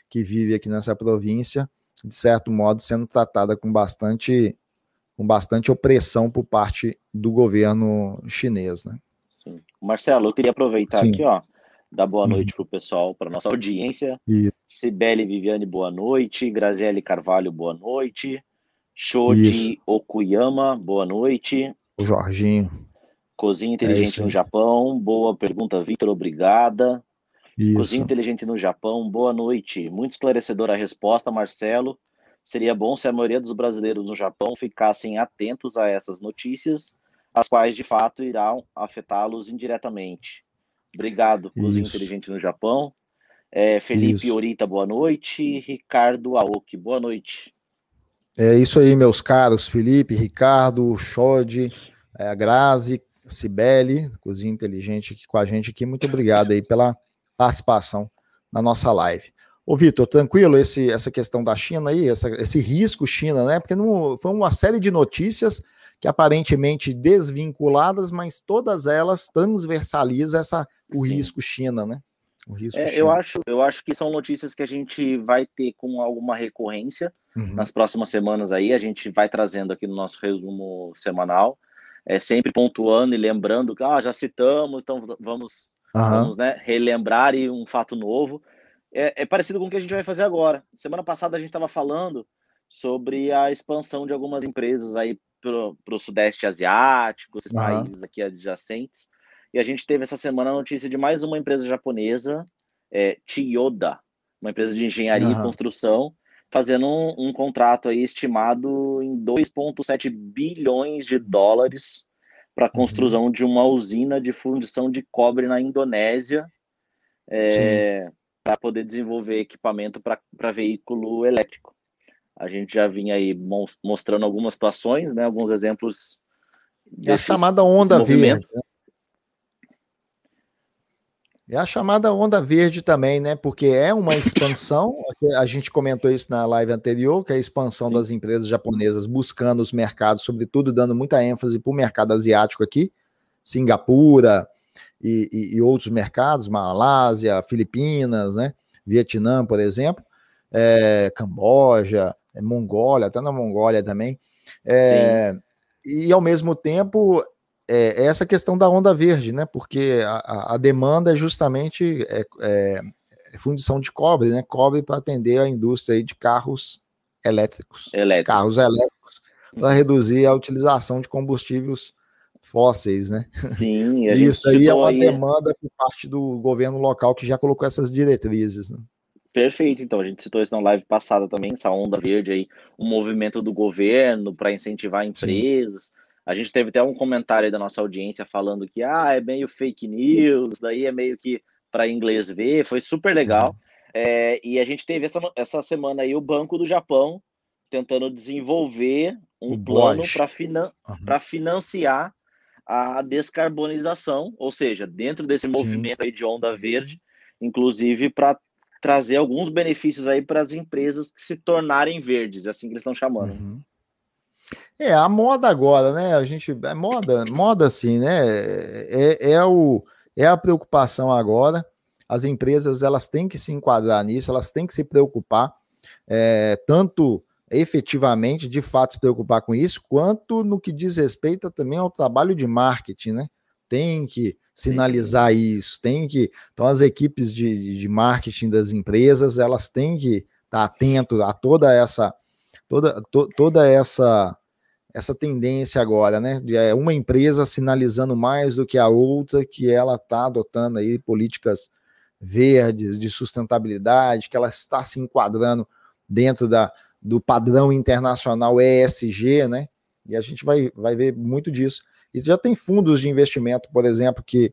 Speaker 1: que vive aqui nessa província, de certo modo, sendo tratada com bastante, com bastante opressão por parte do governo chinês, né?
Speaker 2: Sim. Marcelo, eu queria aproveitar Sim. aqui, ó, dar boa noite uhum. para o pessoal, para nossa audiência. Isso. Cibele Viviane, boa noite. Graziele Carvalho, boa noite. Shoji Okuyama, boa noite.
Speaker 1: O Jorginho.
Speaker 2: Cozinha Inteligente é no Japão, boa pergunta, Vitor, obrigada. Isso. Cozinha Inteligente no Japão, boa noite. Muito esclarecedora a resposta, Marcelo. Seria bom se a maioria dos brasileiros no Japão ficassem atentos a essas notícias, as quais de fato irão afetá-los indiretamente. Obrigado, Cozinha Inteligente no Japão. É, Felipe isso. Orita, boa noite. Ricardo Aoki, boa noite.
Speaker 1: É isso aí, meus caros. Felipe, Ricardo, Xode, é, Grazi, Cibele, Cozinha Inteligente aqui com a gente aqui. Muito obrigado aí pela participação na nossa live. Ô, Vitor, tranquilo esse, essa questão da China aí, essa, esse risco China, né? Porque não, foi uma série de notícias que aparentemente desvinculadas, mas todas elas transversalizam essa, o Sim. risco China, né? O
Speaker 2: risco é, China. Eu, acho, eu acho que são notícias que a gente vai ter com alguma recorrência uhum. nas próximas semanas aí. A gente vai trazendo aqui no nosso resumo semanal, é, sempre pontuando e lembrando que ah, já citamos, então vamos, uhum. vamos né, relembrar e um fato novo. É, é parecido com o que a gente vai fazer agora. Semana passada a gente estava falando sobre a expansão de algumas empresas aí para o Sudeste Asiático, esses uhum. países aqui adjacentes. E a gente teve essa semana a notícia de mais uma empresa japonesa, é, Chiyoda, uma empresa de engenharia uhum. e construção, fazendo um, um, contrato aí estimado em 2,7 bilhões de dólares para a uhum. construção uhum. de uma usina de fundição de cobre na Indonésia, é, para poder desenvolver equipamento para veículo elétrico. A gente já vinha aí mostrando algumas situações, né, alguns exemplos.
Speaker 1: É a chamada onda verde. Né? É a chamada onda verde também, né? Porque é uma expansão. a gente comentou isso na live anterior, que é a expansão Sim. das empresas japonesas buscando os mercados, sobretudo dando muita ênfase para o mercado asiático aqui, Singapura, e, e, e outros mercados, Malásia, Filipinas, né? Vietnã, por exemplo, é, Camboja, Mongólia, até na Mongólia também. É, e ao mesmo tempo, é, essa questão da onda verde, né? Porque a, a demanda é justamente é, é, é fundição de cobre, né? Cobre para atender a indústria de carros elétricos.
Speaker 2: Elétrico.
Speaker 1: Carros elétricos para reduzir a utilização de combustíveis fósseis, né?
Speaker 2: Sim,
Speaker 1: isso aí é uma aí... demanda por parte do governo local que já colocou essas diretrizes. Né?
Speaker 2: Perfeito, então a gente citou isso na live passada também, essa onda verde aí, um movimento do governo para incentivar empresas. Sim. A gente teve até um comentário aí da nossa audiência falando que ah, é meio fake news, daí é meio que para inglês ver, foi super legal. Uhum. É, e a gente teve essa, essa semana aí o Banco do Japão tentando desenvolver um o plano para finan uhum. financiar a descarbonização, ou seja, dentro desse movimento aí de onda verde, inclusive para trazer alguns benefícios aí para as empresas se tornarem verdes, é assim que eles estão chamando. Uhum.
Speaker 1: É, a moda agora, né? A gente. É moda, moda assim, né? É, é, o, é a preocupação agora. As empresas elas têm que se enquadrar nisso, elas têm que se preocupar, é, tanto efetivamente, de fato, se preocupar com isso, quanto no que diz respeito também ao trabalho de marketing, né? Tem que sinalizar Sim. isso, tem que. Então, as equipes de, de marketing das empresas, elas têm que estar atento a toda essa, toda, to, toda essa essa tendência agora, né? De é, uma empresa sinalizando mais do que a outra que ela está adotando aí políticas verdes, de sustentabilidade, que ela está se enquadrando dentro da, do padrão internacional ESG, né? E a gente vai, vai ver muito disso. E já tem fundos de investimento, por exemplo, que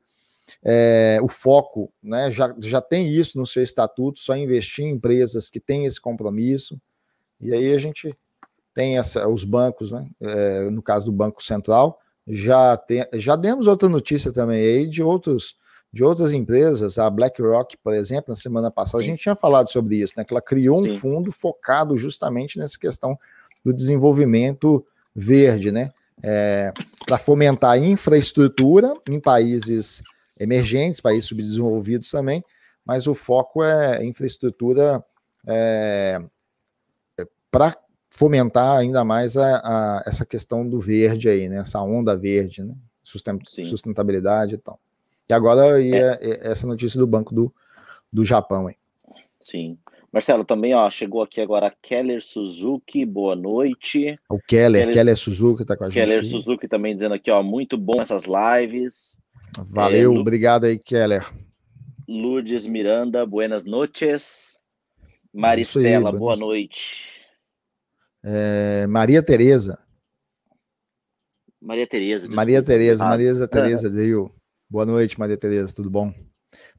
Speaker 1: é, o foco né, já, já tem isso no seu estatuto, só investir em empresas que têm esse compromisso. E aí a gente tem essa, os bancos, né? É, no caso do Banco Central, já, tem, já demos outra notícia também aí de outros de outras empresas, a BlackRock, por exemplo, na semana passada, Sim. a gente tinha falado sobre isso, né? Que ela criou Sim. um fundo focado justamente nessa questão do desenvolvimento verde, né? É, para fomentar a infraestrutura em países emergentes, países subdesenvolvidos também, mas o foco é infraestrutura é, é para fomentar ainda mais a, a, essa questão do verde aí, né? Essa onda verde, né? Sustentabilidade e tal. E agora é. é. essa notícia do Banco do, do Japão. Hein?
Speaker 2: Sim. Marcelo, também ó, chegou aqui agora Keller Suzuki, boa noite.
Speaker 1: O Keller, Keller, Keller Suzuki está com a
Speaker 2: gente. Keller aqui. Suzuki também dizendo aqui, ó, muito bom essas lives.
Speaker 1: Valeu, é, obrigado aí, Keller.
Speaker 2: Lourdes Miranda, buenas noches. Maristela, aí, boa noite.
Speaker 1: É, Maria Tereza.
Speaker 2: Maria Tereza.
Speaker 1: Maria Tereza, Maria Tereza deu. Boa noite, Maria Tereza, tudo bom?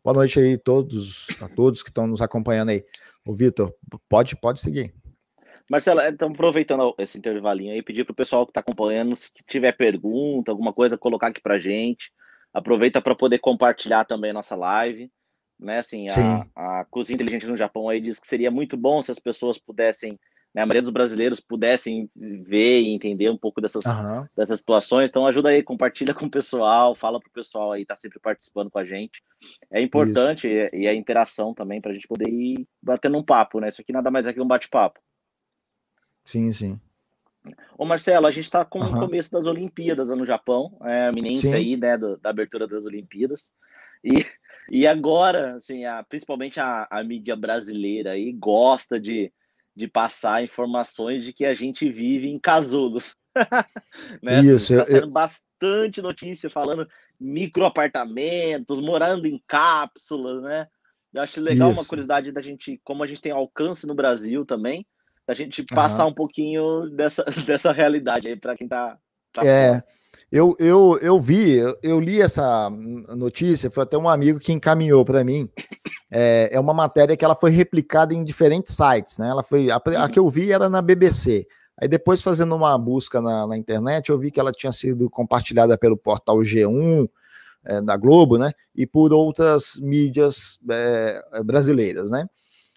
Speaker 1: Boa noite aí todos, a todos que estão nos acompanhando aí. O Vitor, pode, pode seguir.
Speaker 2: Marcelo, estamos aproveitando esse intervalinho aí, pedir para o pessoal que está acompanhando, se tiver pergunta, alguma coisa, colocar aqui para gente. Aproveita para poder compartilhar também a nossa live. Né? Assim, a, a Cozinha Inteligente no Japão aí diz que seria muito bom se as pessoas pudessem né, a maioria dos brasileiros pudessem ver e entender um pouco dessas, uhum. dessas situações. Então ajuda aí, compartilha com o pessoal, fala para o pessoal aí, tá sempre participando com a gente. É importante e, e, a interação também para a gente poder ir batendo um papo, né? Isso aqui nada mais é que um bate-papo.
Speaker 1: Sim, sim.
Speaker 2: Ô Marcelo, a gente está com uhum. o começo das Olimpíadas no Japão, é a iminência sim. aí, né, do, da abertura das Olimpíadas. E, e agora, assim, a, principalmente a, a mídia brasileira aí gosta de de passar informações de que a gente vive em casulos. né? Isso. Tá eu... bastante notícia falando micro apartamentos, morando em cápsulas, né? Eu acho legal Isso. uma curiosidade da gente, como a gente tem alcance no Brasil também, da gente passar uhum. um pouquinho dessa, dessa realidade aí para quem tá, tá
Speaker 1: É. Eu, eu, eu vi, eu li essa notícia, foi até um amigo que encaminhou para mim. É, é uma matéria que ela foi replicada em diferentes sites, né? Ela foi a, a que eu vi era na BBC. Aí depois fazendo uma busca na, na, internet, eu vi que ela tinha sido compartilhada pelo portal G1 é, da Globo, né? E por outras mídias é, brasileiras, né?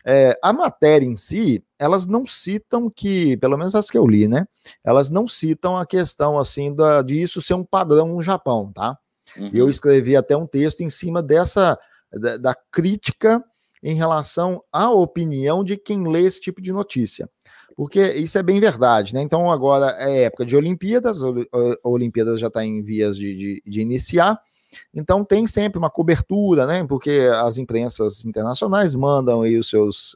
Speaker 1: É, a matéria em si, elas não citam que, pelo menos as que eu li, né? Elas não citam a questão assim da, de isso ser um padrão no Japão, tá? Uhum. Eu escrevi até um texto em cima dessa da, da crítica em relação à opinião de quem lê esse tipo de notícia. Porque isso é bem verdade, né? Então agora é época de Olimpíadas, a Olimpíadas já está em vias de, de, de iniciar, então tem sempre uma cobertura, né? Porque as imprensas internacionais mandam aí os seus,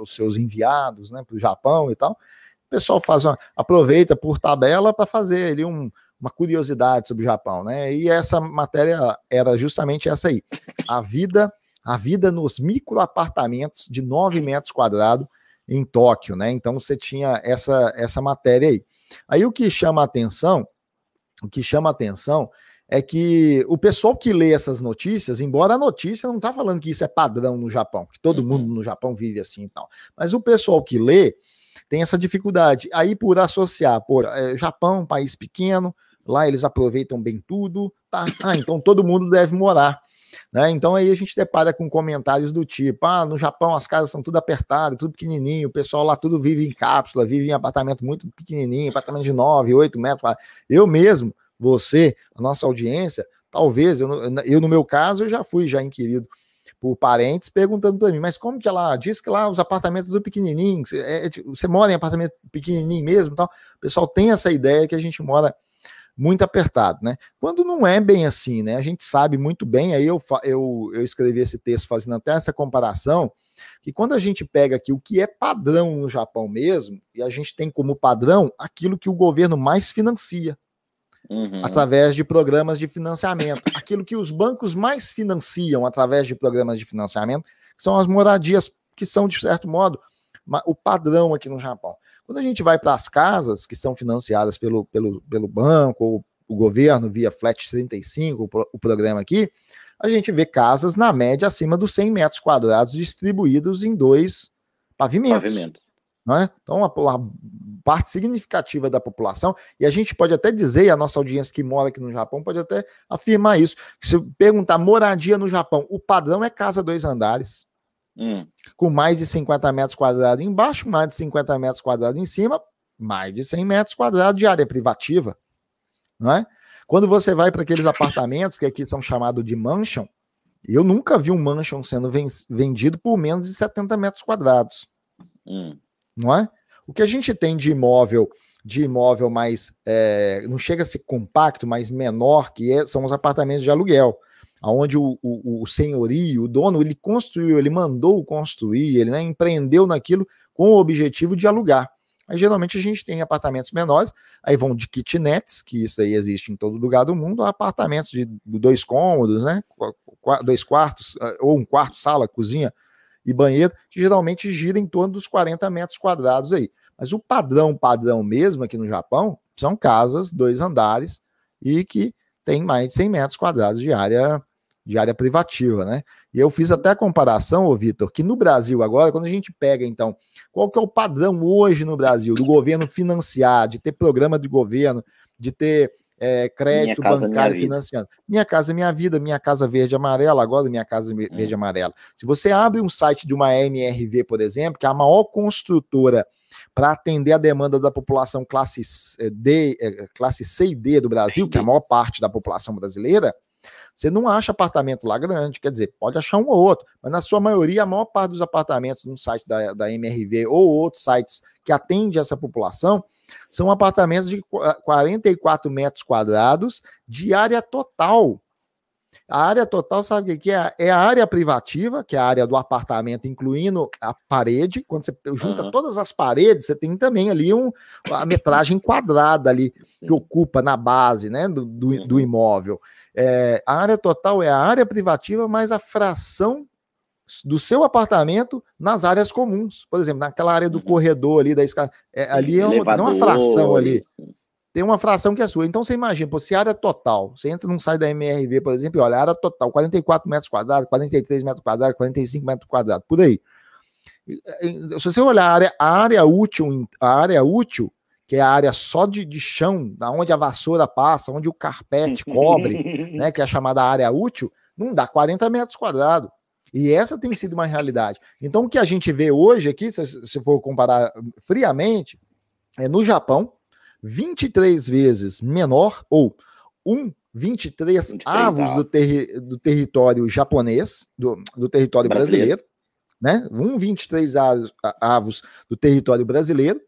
Speaker 1: os seus enviados né, para o Japão e tal. O pessoal faz uma, aproveita por tabela para fazer ali um, uma curiosidade sobre o Japão, né? E essa matéria era justamente essa aí. A vida, a vida nos micro apartamentos de 9 metros quadrados em Tóquio, né? Então você tinha essa, essa matéria aí. Aí o que chama atenção, o que chama atenção é que o pessoal que lê essas notícias, embora a notícia não está falando que isso é padrão no Japão, que todo uhum. mundo no Japão vive assim e tal, mas o pessoal que lê tem essa dificuldade. Aí por associar, por é, Japão, país pequeno, lá eles aproveitam bem tudo, tá? Ah, então todo mundo deve morar. Né? Então aí a gente depara com comentários do tipo: ah, no Japão as casas são tudo apertadas, tudo pequenininho, o pessoal lá tudo vive em cápsula, vive em apartamento muito pequenininho, apartamento de 9, 8 metros. Eu mesmo você, a nossa audiência, talvez, eu, eu no meu caso, eu já fui já inquirido por parentes perguntando para mim, mas como que ela diz que lá os apartamentos do pequenininho, você, é, é tipo, você mora em apartamento pequenininho mesmo, tal. O pessoal tem essa ideia que a gente mora muito apertado, né? Quando não é bem assim, né? A gente sabe muito bem, aí eu, eu, eu escrevi esse texto fazendo até essa comparação, que quando a gente pega aqui o que é padrão no Japão mesmo, e a gente tem como padrão aquilo que o governo mais financia, Uhum. através de programas de financiamento. Aquilo que os bancos mais financiam através de programas de financiamento são as moradias, que são, de certo modo, o padrão aqui no Japão. Quando a gente vai para as casas que são financiadas pelo, pelo, pelo banco ou o governo via Flat 35, o, o programa aqui, a gente vê casas na média acima dos 100 metros quadrados distribuídos em dois pavimentos. Pavimento. É? Então, a, a, parte significativa da população, e a gente pode até dizer, e a nossa audiência que mora aqui no Japão pode até afirmar isso, se perguntar moradia no Japão, o padrão é casa dois andares, hum. com mais de 50 metros quadrados embaixo, mais de 50 metros quadrados em cima, mais de 100 metros quadrados de área privativa, é? Quando você vai para aqueles apartamentos que aqui são chamados de mansion, eu nunca vi um mansion sendo vendido por menos de 70 metros quadrados. Hum não é? O que a gente tem de imóvel, de imóvel mais, é, não chega a ser compacto, mas menor, que é, são os apartamentos de aluguel, aonde o, o, o, senhorio, o dono, ele construiu, ele mandou construir, ele né, empreendeu naquilo com o objetivo de alugar. Aí geralmente a gente tem apartamentos menores, aí vão de kitnets, que isso aí existe em todo lugar do mundo, a apartamentos de dois cômodos, né? Dois quartos, ou um quarto, sala, cozinha, e banheiro, que geralmente gira em torno dos 40 metros quadrados aí. Mas o padrão, padrão mesmo aqui no Japão, são casas, dois andares, e que tem mais de 100 metros quadrados de área, de área privativa, né? E eu fiz até a comparação, ô Vitor, que no Brasil agora, quando a gente pega, então, qual que é o padrão hoje no Brasil do governo financiar, de ter programa de governo, de ter é, crédito casa, bancário minha financiando. Minha casa, minha vida, minha casa verde e amarela, agora minha casa verde e hum. amarela. Se você abre um site de uma MRV, por exemplo, que é a maior construtora para atender a demanda da população classe eh, D, eh, classe C e D do Brasil, que é a maior parte da população brasileira, você não acha apartamento lá grande, quer dizer, pode achar um ou outro, mas na sua maioria, a maior parte dos apartamentos no site da, da MRV ou outros sites que atende essa população são apartamentos de 44 metros quadrados de área total. A área total, sabe o que é? É a área privativa, que é a área do apartamento, incluindo a parede. Quando você junta uhum. todas as paredes, você tem também ali um, a metragem quadrada ali que ocupa na base né, do, do, do imóvel. É, a área total é a área privativa mais a fração do seu apartamento nas áreas comuns. Por exemplo, naquela área do uhum. corredor ali da escada. É, ali é uma, tem uma fração ali. Tem uma fração que é sua. Então você imagina, pô, se área total, você entra num site da MRV, por exemplo, e olha, área total, 44 metros quadrados, 43 metros quadrados, 45 metros quadrados, por aí. Se você olhar a área, a área útil, a área útil, que é a área só de, de chão, da onde a vassoura passa, onde o carpete cobre, né, que é a chamada área útil, não dá 40 metros quadrados. E essa tem sido uma realidade. Então, o que a gente vê hoje aqui, se, se for comparar friamente, é no Japão, 23 vezes menor, ou um 23, 23 avos do, terri do território japonês, do, do território brasileiro, brasileiro né? Um 23 avos do território brasileiro,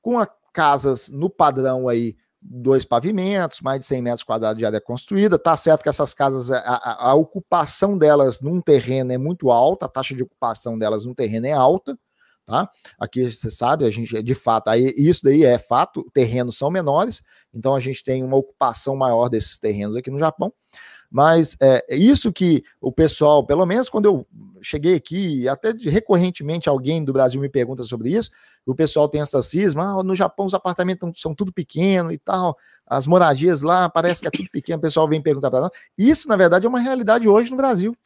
Speaker 1: com a, casas no padrão aí dois pavimentos, mais de 100 metros quadrados de área construída. Tá certo que essas casas, a, a, a, ocupação delas num terreno é muito alta, a taxa de ocupação delas num terreno é alta, tá? Aqui você sabe, a gente de fato, aí isso daí é fato, terrenos são menores, então a gente tem uma ocupação maior desses terrenos aqui no Japão. Mas é, é isso que o pessoal, pelo menos quando eu cheguei aqui, até recorrentemente alguém do Brasil me pergunta sobre isso, o pessoal tem essa cisma, ah, no Japão os apartamentos são tudo pequeno e tal, as moradias lá parece que é tudo pequeno, o pessoal vem perguntar para nós. Isso, na verdade, é uma realidade hoje no Brasil.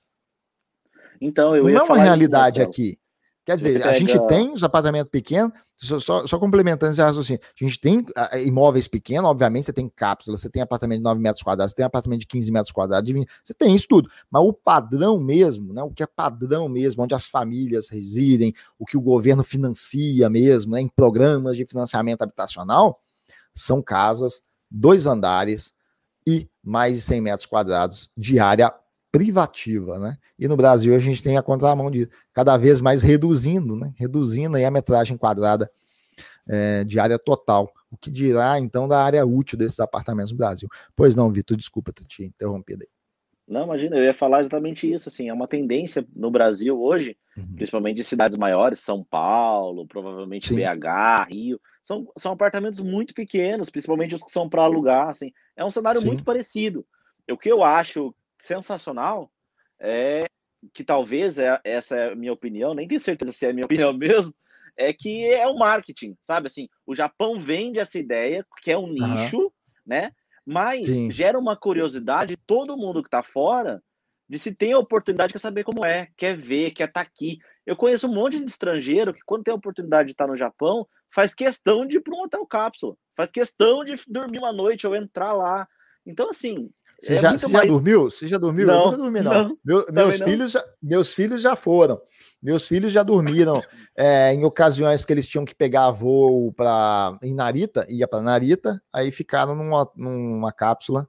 Speaker 2: Então, eu
Speaker 1: Não é uma realidade aqui. Quer dizer, pega... a gente tem os apartamentos pequenos, só, só, só complementando esse raciocínio, a gente tem uh, imóveis pequenos, obviamente, você tem cápsulas, você tem apartamento de 9 metros quadrados, você tem apartamento de 15 metros quadrados, de 20, você tem isso tudo. Mas o padrão mesmo, né, o que é padrão mesmo, onde as famílias residem, o que o governo financia mesmo, né, em programas de financiamento habitacional, são casas, dois andares e mais de 100 metros quadrados de área privativa, né? E no Brasil a gente tem a contramão de cada vez mais reduzindo, né? Reduzindo aí a metragem quadrada é, de área total. O que dirá então da área útil desses apartamentos no Brasil? Pois não, Vitor, desculpa ter te interrompido aí.
Speaker 2: Não, imagina, eu ia falar exatamente isso, assim, é uma tendência no Brasil hoje, uhum. principalmente em cidades maiores, São Paulo, provavelmente Sim. BH, Rio, são, são apartamentos muito pequenos, principalmente os que são para alugar, assim, é um cenário Sim. muito parecido. O que eu acho sensacional é que talvez é, essa é a minha opinião, nem tenho certeza se é a minha opinião mesmo, é que é o marketing, sabe? Assim, o Japão vende essa ideia, que é um nicho, uhum. né? Mas Sim. gera uma curiosidade, todo mundo que está fora, de se tem a oportunidade, quer saber como é, quer ver, quer estar tá aqui. Eu conheço um monte de estrangeiro que, quando tem a oportunidade de estar no Japão, faz questão de ir para um hotel cápsula, faz questão de dormir uma noite ou entrar lá. Então, assim,
Speaker 1: você, é já, você mais... já, dormiu? Você já dormiu?
Speaker 2: Não,
Speaker 1: eu nunca dormi, não. não Meu, meus, não. Filhos já, meus filhos já foram. Meus filhos já dormiram é, em ocasiões que eles tinham que pegar voo para em Narita, ia para Narita, aí ficaram numa, numa cápsula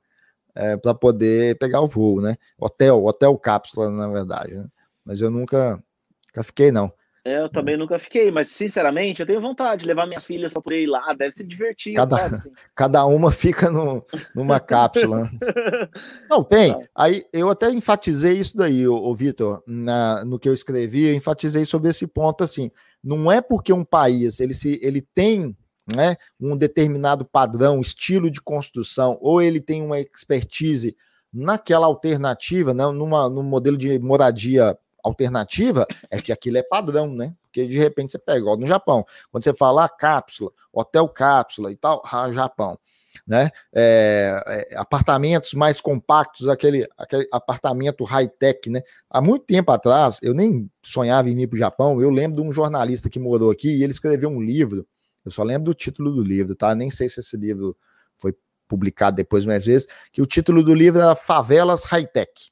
Speaker 1: é, para poder pegar o voo, né? Hotel, hotel cápsula, na verdade. Né? Mas eu nunca, nunca fiquei, não.
Speaker 2: É, eu também nunca fiquei, mas sinceramente eu tenho vontade de levar minhas filhas para poder ir lá, deve ser divertido.
Speaker 1: Cada, assim. cada uma fica no, numa cápsula. Né? Não, tem. Aí eu até enfatizei isso daí, o Vitor, no que eu escrevi, eu enfatizei sobre esse ponto assim. Não é porque um país ele, se, ele tem né, um determinado padrão, estilo de construção, ou ele tem uma expertise naquela alternativa, né, numa, num modelo de moradia alternativa é que aquilo é padrão, né? Porque de repente você pega, ó, no Japão, quando você fala ah, cápsula, hotel cápsula e tal, ah, Japão, né? É, é, apartamentos mais compactos, aquele, aquele apartamento high-tech, né? Há muito tempo atrás, eu nem sonhava em ir para o Japão, eu lembro de um jornalista que morou aqui e ele escreveu um livro, eu só lembro do título do livro, tá? Nem sei se esse livro foi publicado depois mais vezes, que o título do livro era Favelas High-Tech.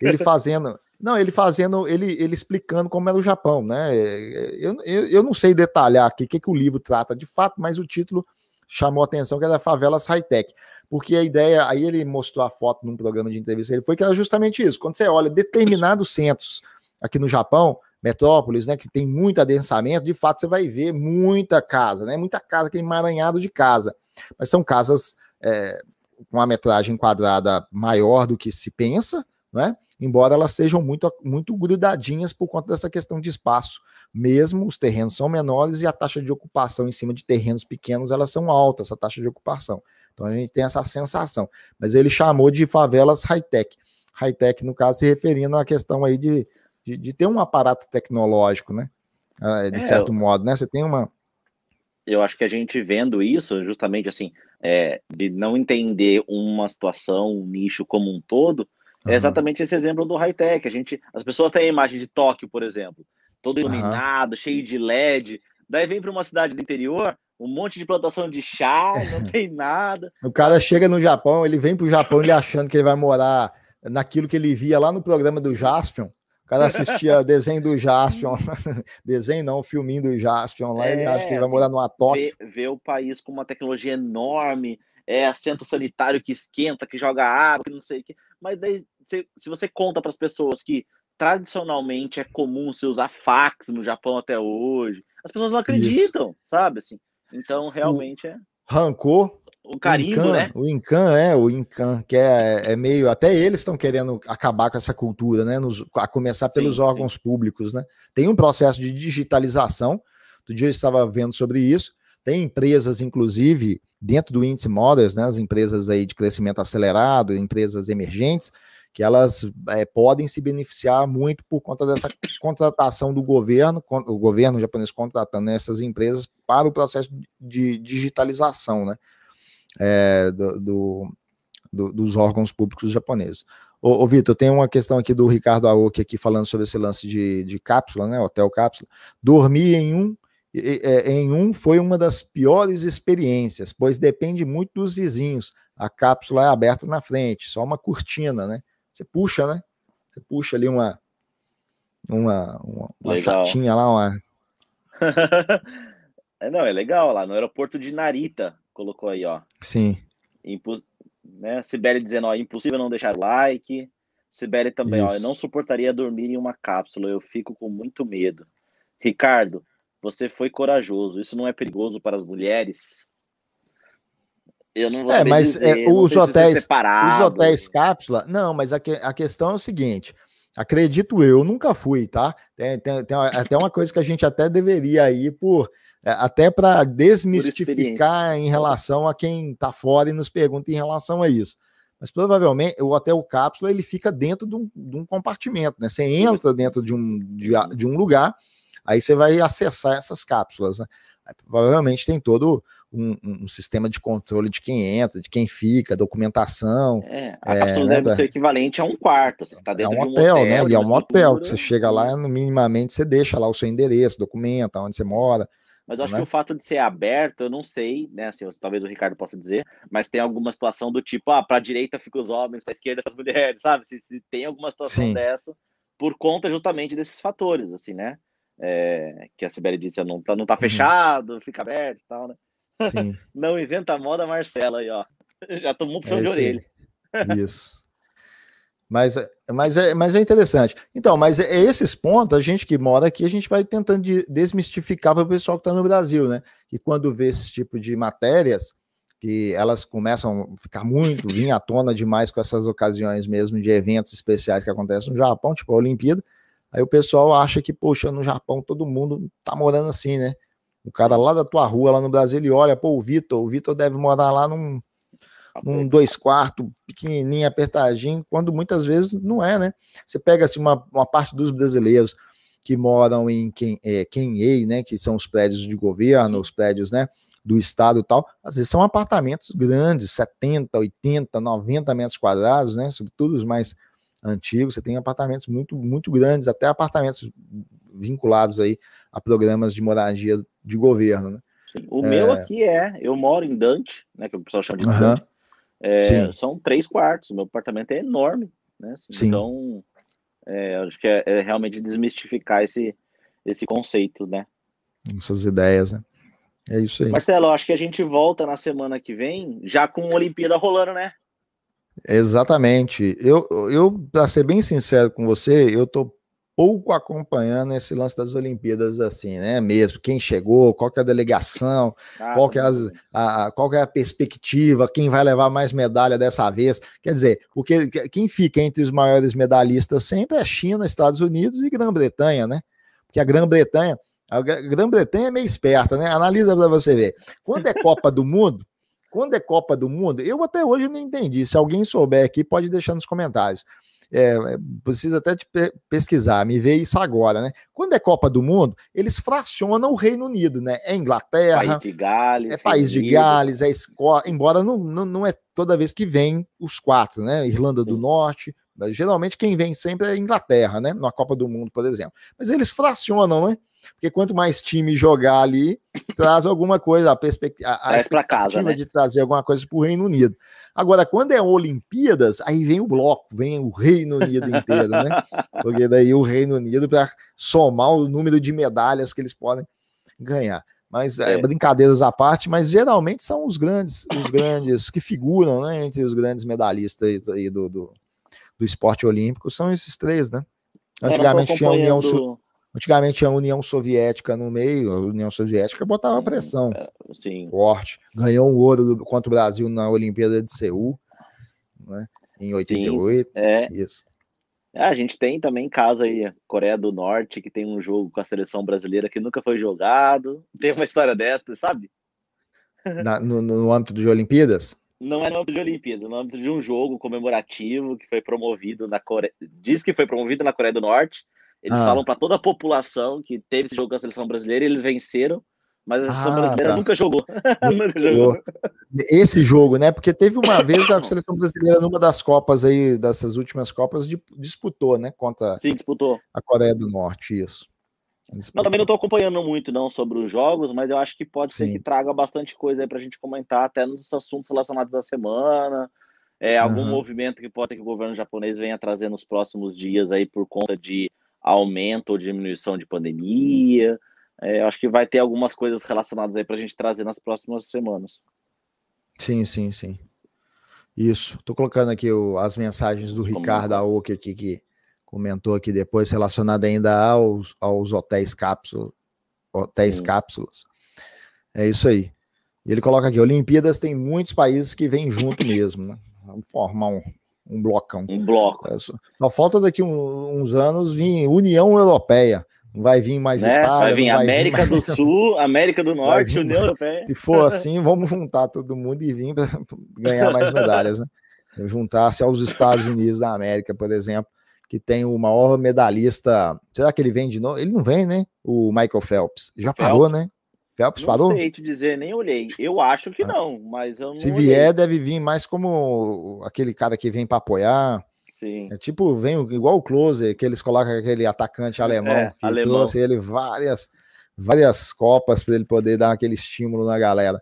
Speaker 1: Ele fazendo, não, ele fazendo, ele, ele explicando como era o Japão, né? Eu, eu, eu não sei detalhar aqui o que, que o livro trata de fato, mas o título chamou a atenção que era favelas high-tech, porque a ideia, aí ele mostrou a foto num programa de entrevista, ele foi que era justamente isso. Quando você olha determinados centros aqui no Japão, metrópoles, né, que tem muito adensamento, de fato você vai ver muita casa, né? Muita casa, aquele emaranhado de casa. Mas são casas é, com uma metragem quadrada maior do que se pensa, né? Embora elas sejam muito, muito grudadinhas por conta dessa questão de espaço. Mesmo os terrenos são menores e a taxa de ocupação em cima de terrenos pequenos elas são altas, essa taxa de ocupação. Então a gente tem essa sensação. Mas ele chamou de favelas high-tech. High-tech, no caso, se referindo à questão aí de, de, de ter um aparato tecnológico, né? Ah, de é, certo eu... modo, né? Você tem uma.
Speaker 2: Eu acho que a gente vendo isso, justamente assim, é, de não entender uma situação, um nicho como um todo, é exatamente esse exemplo do high-tech. A gente, as pessoas têm a imagem de Tóquio, por exemplo, todo iluminado, uhum. cheio de LED. Daí vem para uma cidade do interior, um monte de plantação de chá, não tem nada.
Speaker 1: O cara chega no Japão, ele vem para o Japão ele achando que ele vai morar naquilo que ele via lá no programa do Jaspion. O cara assistia desenho do Jaspion, desenho não, filminho do Jaspion lá, é, ele acha que ele vai assim, morar numa Tóquio.
Speaker 2: Ver, ver o país com uma tecnologia enorme, é assento sanitário que esquenta, que joga água, que não sei o que. Mas daí, se, se você conta para as pessoas que tradicionalmente é comum se usar fax no Japão até hoje, as pessoas não acreditam, Isso. sabe? Assim, então, realmente é.
Speaker 1: Rancor.
Speaker 2: O carimbo,
Speaker 1: o Incan,
Speaker 2: né?
Speaker 1: O Incan, é, o Incan, que é, é meio. Até eles estão querendo acabar com essa cultura, né? Nos, a começar pelos sim, órgãos sim. públicos, né? Tem um processo de digitalização. Do dia eu estava vendo sobre isso. Tem empresas, inclusive, dentro do índice Mothers, né? As empresas aí de crescimento acelerado, empresas emergentes, que elas é, podem se beneficiar muito por conta dessa contratação do governo, o governo japonês contratando essas empresas para o processo de digitalização né, é, do, do, do, dos órgãos públicos japoneses. Ô, ô Vitor, tem uma questão aqui do Ricardo Aoki aqui falando sobre esse lance de, de cápsula, né, hotel cápsula. Dormir em um é, em um foi uma das piores experiências, pois depende muito dos vizinhos. A cápsula é aberta na frente, só uma cortina, né? Você puxa, né? Você puxa ali uma uma, uma, uma chatinha lá, uma.
Speaker 2: é, não, é legal lá no aeroporto de Narita, colocou aí, ó.
Speaker 1: Sim.
Speaker 2: Impu... Né? Sibeli dizendo, ó, impossível não deixar like. Sibeli também, Isso. ó, eu não suportaria dormir em uma cápsula, eu fico com muito medo. Ricardo, você foi corajoso. Isso não é perigoso para as mulheres?
Speaker 1: Eu não vou É, mas dizer, é, os, hotéis, os hotéis cápsula. Não, mas a, que, a questão é o seguinte: acredito eu, nunca fui, tá? Tem, tem, tem até uma coisa que a gente até deveria ir por. É, até para desmistificar em relação a quem está fora e nos pergunta em relação a isso. Mas provavelmente o hotel cápsula ele fica dentro de um, de um compartimento, né? Você entra dentro de um, de, de um lugar, aí você vai acessar essas cápsulas, né? Aí, provavelmente tem todo um, um, sistema de controle de quem entra, de quem fica, documentação.
Speaker 2: É, a é, cápsula né, deve ser equivalente a um quarto. Você está dentro
Speaker 1: é um hotel, de um hotel, né? E é um hotel que você chega lá, minimamente você deixa lá o seu endereço, documenta onde você mora.
Speaker 2: Mas eu acho né? que o fato de ser aberto, eu não sei, né? Assim, talvez o Ricardo possa dizer, mas tem alguma situação do tipo, ah, para a direita fica os homens, para a esquerda as mulheres, sabe? Se, se tem alguma situação Sim. dessa, por conta justamente desses fatores, assim, né? É, que a Sibeli disse, não tá, não tá uhum. fechado, fica aberto e tal, né? Sim. não inventa moda, Marcela aí, ó. Já tomou puxão é de orelha.
Speaker 1: Isso. Mas, mas, é, mas é interessante. Então, mas é, é esses pontos, a gente que mora aqui, a gente vai tentando de desmistificar para o pessoal que está no Brasil, né? E quando vê esse tipo de matérias, que elas começam a ficar muito, vir à tona demais com essas ocasiões mesmo de eventos especiais que acontecem no Japão, tipo a Olimpíada, aí o pessoal acha que, poxa, no Japão todo mundo tá morando assim, né? O cara lá da tua rua, lá no Brasil, ele olha, pô, o Vitor, o Vitor deve morar lá num, num dois quartos, pequenininho, apertadinho, quando muitas vezes não é, né? Você pega assim uma, uma parte dos brasileiros que moram em quem é, Kenhei, né, que são os prédios de governo, Sim. os prédios, né, do estado e tal, às vezes são apartamentos grandes, 70, 80, 90 metros quadrados, né, sobretudo os mais antigos, você tem apartamentos muito, muito grandes, até apartamentos vinculados aí a programas de moradia de governo, né?
Speaker 2: O é... meu aqui é, eu moro em Dante, né, que o pessoal chama de uhum. Dante, é, são três quartos, o meu apartamento é enorme, né? Assim, então, é, acho que é, é, realmente desmistificar esse, esse conceito, né?
Speaker 1: Essas ideias, né? É isso aí.
Speaker 2: Marcelo, acho que a gente volta na semana que vem, já com a Olimpíada rolando, né?
Speaker 1: Exatamente. Eu, eu para ser bem sincero com você, eu tô pouco acompanhando esse lance das Olimpíadas assim, né? Mesmo quem chegou, qual que é a delegação, ah, qual, que é as, a, qual que é a perspectiva, quem vai levar mais medalha dessa vez. Quer dizer, o que, quem fica entre os maiores medalhistas sempre é China, Estados Unidos e Grã-Bretanha, né? Porque a Grã-Bretanha, a Grã-Bretanha é meio esperta, né? Analisa para você ver. Quando é Copa do Mundo, quando é Copa do Mundo, eu até hoje não entendi. Se alguém souber aqui, pode deixar nos comentários é, precisa até de pesquisar, me vê isso agora, né? Quando é Copa do Mundo, eles fracionam o Reino Unido, né? É Inglaterra,
Speaker 2: país de Gales,
Speaker 1: é país de Gales, é Escócia, embora não, não, não é toda vez que vem os quatro, né? Irlanda do Sim. Norte, mas geralmente quem vem sempre é Inglaterra, né? Na Copa do Mundo, por exemplo. Mas eles fracionam, né? Porque quanto mais time jogar ali, traz alguma coisa, a, perspectiva, a expectativa casa, né? de trazer alguma coisa para o Reino Unido. Agora, quando é Olimpíadas, aí vem o bloco, vem o Reino Unido inteiro, né? Porque daí o Reino Unido para somar o número de medalhas que eles podem ganhar. Mas é, é. brincadeiras à parte, mas geralmente são os grandes, os grandes que figuram, né, entre os grandes medalhistas aí do, do, do esporte olímpico, são esses três, né? Antigamente tinha a União Antigamente a União Soviética no meio, a União Soviética botava pressão
Speaker 2: Sim.
Speaker 1: forte. Ganhou um ouro contra o Brasil na Olimpíada de Seul, né, em 88.
Speaker 2: Sim, é. Isso. É, a gente tem também casa aí Coreia do Norte, que tem um jogo com a seleção brasileira que nunca foi jogado. Tem uma história dessa, sabe?
Speaker 1: Na, no, no âmbito de Olimpíadas?
Speaker 2: Não é no âmbito de Olimpíadas, no âmbito de um jogo comemorativo que foi promovido na Coreia. Diz que foi promovido na Coreia do Norte. Eles ah. falam para toda a população que teve esse jogo com a seleção brasileira e eles venceram mas a seleção ah, brasileira tá. nunca jogou. nunca jogou.
Speaker 1: Esse jogo, né? Porque teve uma vez a seleção brasileira numa das Copas aí, dessas últimas Copas, disputou, né? Contra
Speaker 2: Sim, disputou.
Speaker 1: a Coreia do Norte, isso.
Speaker 2: Não, também não estou acompanhando muito não sobre os jogos, mas eu acho que pode Sim. ser que traga bastante coisa aí para a gente comentar, até nos assuntos relacionados da semana, é, algum uhum. movimento que pode ser que o governo japonês venha trazer nos próximos dias aí por conta de aumento ou diminuição de pandemia. É, acho que vai ter algumas coisas relacionadas aí para a gente trazer nas próximas semanas.
Speaker 1: Sim, sim, sim. Isso. Estou colocando aqui o, as mensagens do Como Ricardo Aoki aqui, que comentou aqui depois, relacionado ainda aos, aos hotéis cápsulas. Hotéis sim. cápsulas. É isso aí. E ele coloca aqui: Olimpíadas tem muitos países que vêm junto mesmo, né? Vamos formar um, um blocão.
Speaker 2: Um bloco.
Speaker 1: É, só, só, falta daqui um, uns anos vir União Europeia. Não vai vir mais
Speaker 2: né? Itália, vai vir vai América vir mais... do Sul, América do Norte, vir... União Europeia.
Speaker 1: Se for assim, vamos juntar todo mundo e vir para ganhar mais medalhas, né? Juntar-se aos Estados Unidos da América, por exemplo, que tem o maior medalhista. Será que ele vem de novo? Ele não vem, né? O Michael Phelps. Já Phelps? parou, né?
Speaker 2: Phelps não parou? Não sei te dizer, nem olhei. Eu acho que ah. não, mas eu não.
Speaker 1: Se olhei. vier, deve vir mais como aquele cara que vem para apoiar.
Speaker 2: Sim.
Speaker 1: É tipo, vem igual o Close, que eles colocam aquele atacante alemão é, que alemão. trouxe ele várias, várias copas para ele poder dar aquele estímulo na galera.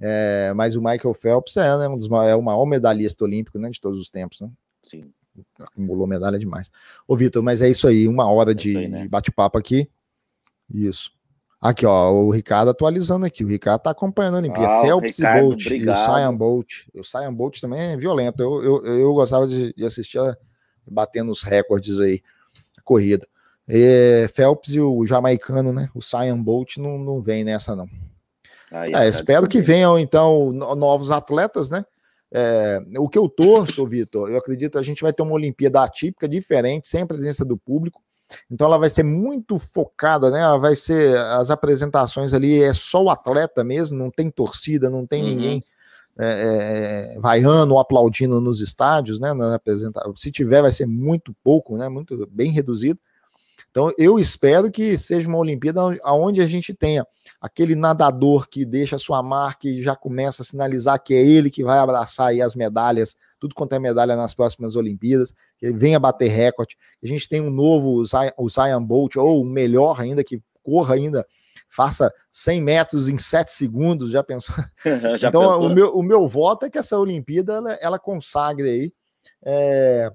Speaker 1: É, mas o Michael Phelps é, né, um dos, é o maior medalhista olímpico né, de todos os tempos. Né?
Speaker 2: Sim.
Speaker 1: Acumulou medalha demais. Ô, Vitor, mas é isso aí, uma hora é de, né? de bate-papo aqui. Isso. Aqui, ó, o Ricardo atualizando aqui. O Ricardo tá acompanhando a Olimpíada. Ah, Phelps Ricardo, e Bolt.
Speaker 2: Obrigado.
Speaker 1: E o Cyan Bolt. O Cyan Bolt também é violento. Eu, eu, eu gostava de, de assistir a, batendo os recordes aí, a corrida. E, Phelps e o jamaicano, né? O Cyan Bolt não, não vem nessa, não. Aí, é, espero que venham, então, novos atletas, né? É, o que eu torço, Vitor, eu acredito que a gente vai ter uma Olimpíada atípica, diferente, sem a presença do público. Então ela vai ser muito focada, né? Ela vai ser as apresentações ali é só o atleta mesmo, não tem torcida, não tem uhum. ninguém é, é, vaiando ou aplaudindo nos estádios, né? Na. Se tiver, vai ser muito pouco, né? Muito bem reduzido. Então eu espero que seja uma Olimpíada onde a gente tenha aquele nadador que deixa sua marca e já começa a sinalizar que é ele que vai abraçar aí as medalhas tudo quanto é medalha nas próximas Olimpíadas, venha bater recorde, a gente tem um novo, o Zion Bolt, ou melhor ainda, que corra ainda, faça 100 metros em 7 segundos, já pensou? já então, pensou? O, meu, o meu voto é que essa Olimpíada, ela, ela consagre aí, é,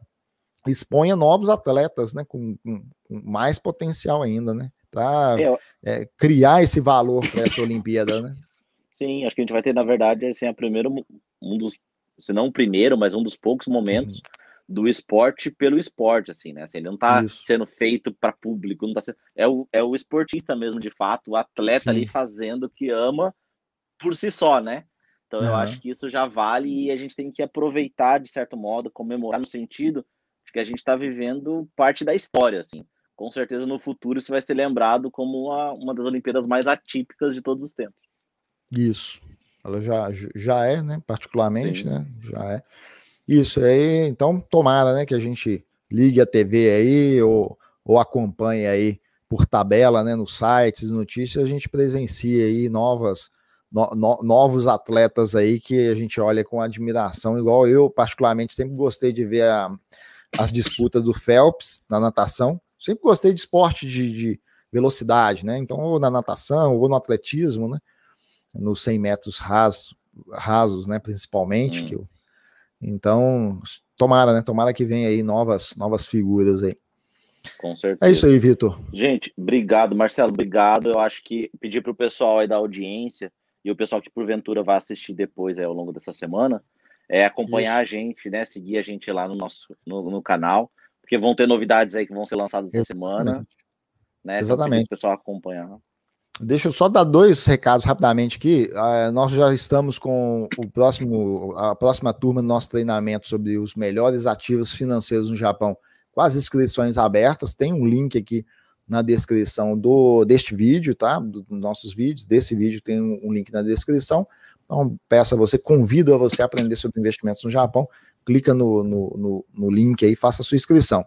Speaker 1: exponha novos atletas, né, com, com, com mais potencial ainda, né, para é, criar esse valor para essa Olimpíada, né?
Speaker 2: Sim, acho que a gente vai ter, na verdade, assim, a primeiro, um dos se não o primeiro, mas um dos poucos momentos uhum. Do esporte pelo esporte, assim, né? Assim, ele não tá Isso. sendo feito para público, não tá sendo... é, o, é o esportista mesmo, de fato, o atleta Sim. ali fazendo o que ama por si só, né? Então uhum. eu acho que isso já vale e a gente tem que aproveitar, de certo modo, comemorar no sentido de que a gente está vivendo parte da história, assim. Com certeza no futuro isso vai ser lembrado como uma, uma das Olimpíadas mais atípicas de todos os tempos.
Speaker 1: Isso. Ela já, já é, né? Particularmente, Sim. né? Já é. Isso aí, então tomara, né, que a gente ligue a TV aí ou, ou acompanhe aí por tabela, né, nos sites, notícias, a gente presencia aí novas no, no, novos atletas aí que a gente olha com admiração, igual eu particularmente sempre gostei de ver a, as disputas do Phelps na natação, sempre gostei de esporte de, de velocidade, né? Então, ou na natação, ou no atletismo, né? nos 100 metros rasos, rasos né, principalmente. Hum. Que eu, então, tomara, né? Tomara que venha aí novas, novas figuras aí.
Speaker 2: Com certeza.
Speaker 1: É isso aí, Vitor.
Speaker 2: Gente, obrigado, Marcelo, obrigado. Eu acho que pedir para o pessoal aí da audiência e o pessoal que porventura vai assistir depois aí, ao longo dessa semana, é acompanhar isso. a gente, né? Seguir a gente lá no nosso no, no, canal, porque vão ter novidades aí que vão ser lançadas essa semana. Né?
Speaker 1: Exatamente.
Speaker 2: Então, o pessoal acompanhar.
Speaker 1: Deixa eu só dar dois recados rapidamente aqui. Uh, nós já estamos com o próximo, a próxima turma do nosso treinamento sobre os melhores ativos financeiros no Japão, com as inscrições abertas. Tem um link aqui na descrição do deste vídeo, tá? Dos nossos vídeos, desse vídeo tem um link na descrição. Então, peço a você, convido a você a aprender sobre investimentos no Japão. Clica no, no, no, no link aí, faça a sua inscrição.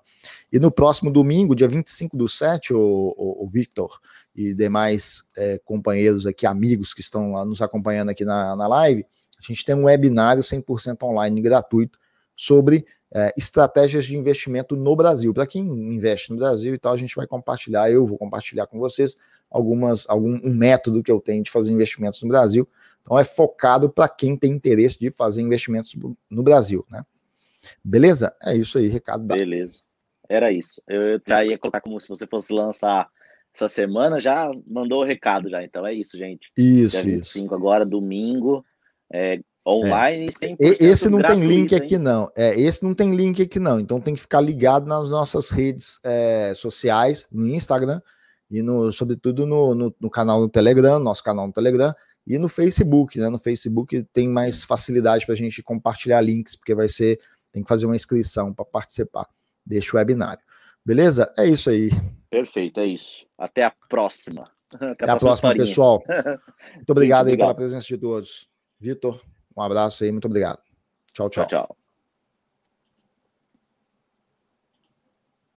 Speaker 1: E no próximo domingo, dia 25 do 7, o, o, o Victor e demais é, companheiros aqui, amigos que estão nos acompanhando aqui na, na live, a gente tem um webinário 100% online gratuito sobre é, estratégias de investimento no Brasil. Para quem investe no Brasil e tal, a gente vai compartilhar, eu vou compartilhar com vocês algumas algum um método que eu tenho de fazer investimentos no Brasil. Então é focado para quem tem interesse de fazer investimentos no Brasil, né? Beleza? É isso aí, recado.
Speaker 2: Beleza. Era isso. Eu já ia colocar como se você fosse lançar essa semana, já mandou o recado já. Então é isso, gente.
Speaker 1: Isso, Dia 25
Speaker 2: isso. agora, domingo, é, online,
Speaker 1: é. Esse não tem link aqui, não. É, esse não tem link aqui, não. Então tem que ficar ligado nas nossas redes é, sociais, no Instagram e no, sobretudo no, no, no canal no Telegram, nosso canal no Telegram, e no Facebook, né? No Facebook tem mais facilidade para a gente compartilhar links, porque vai ser, tem que fazer uma inscrição para participar deste webinário. Beleza? É isso aí.
Speaker 2: Perfeito, é isso. Até a próxima.
Speaker 1: Até, Até a próxima, próxima pessoal. Muito obrigado, aí pela presença de todos. Vitor, um abraço aí, muito obrigado. Tchau, tchau. tchau, tchau.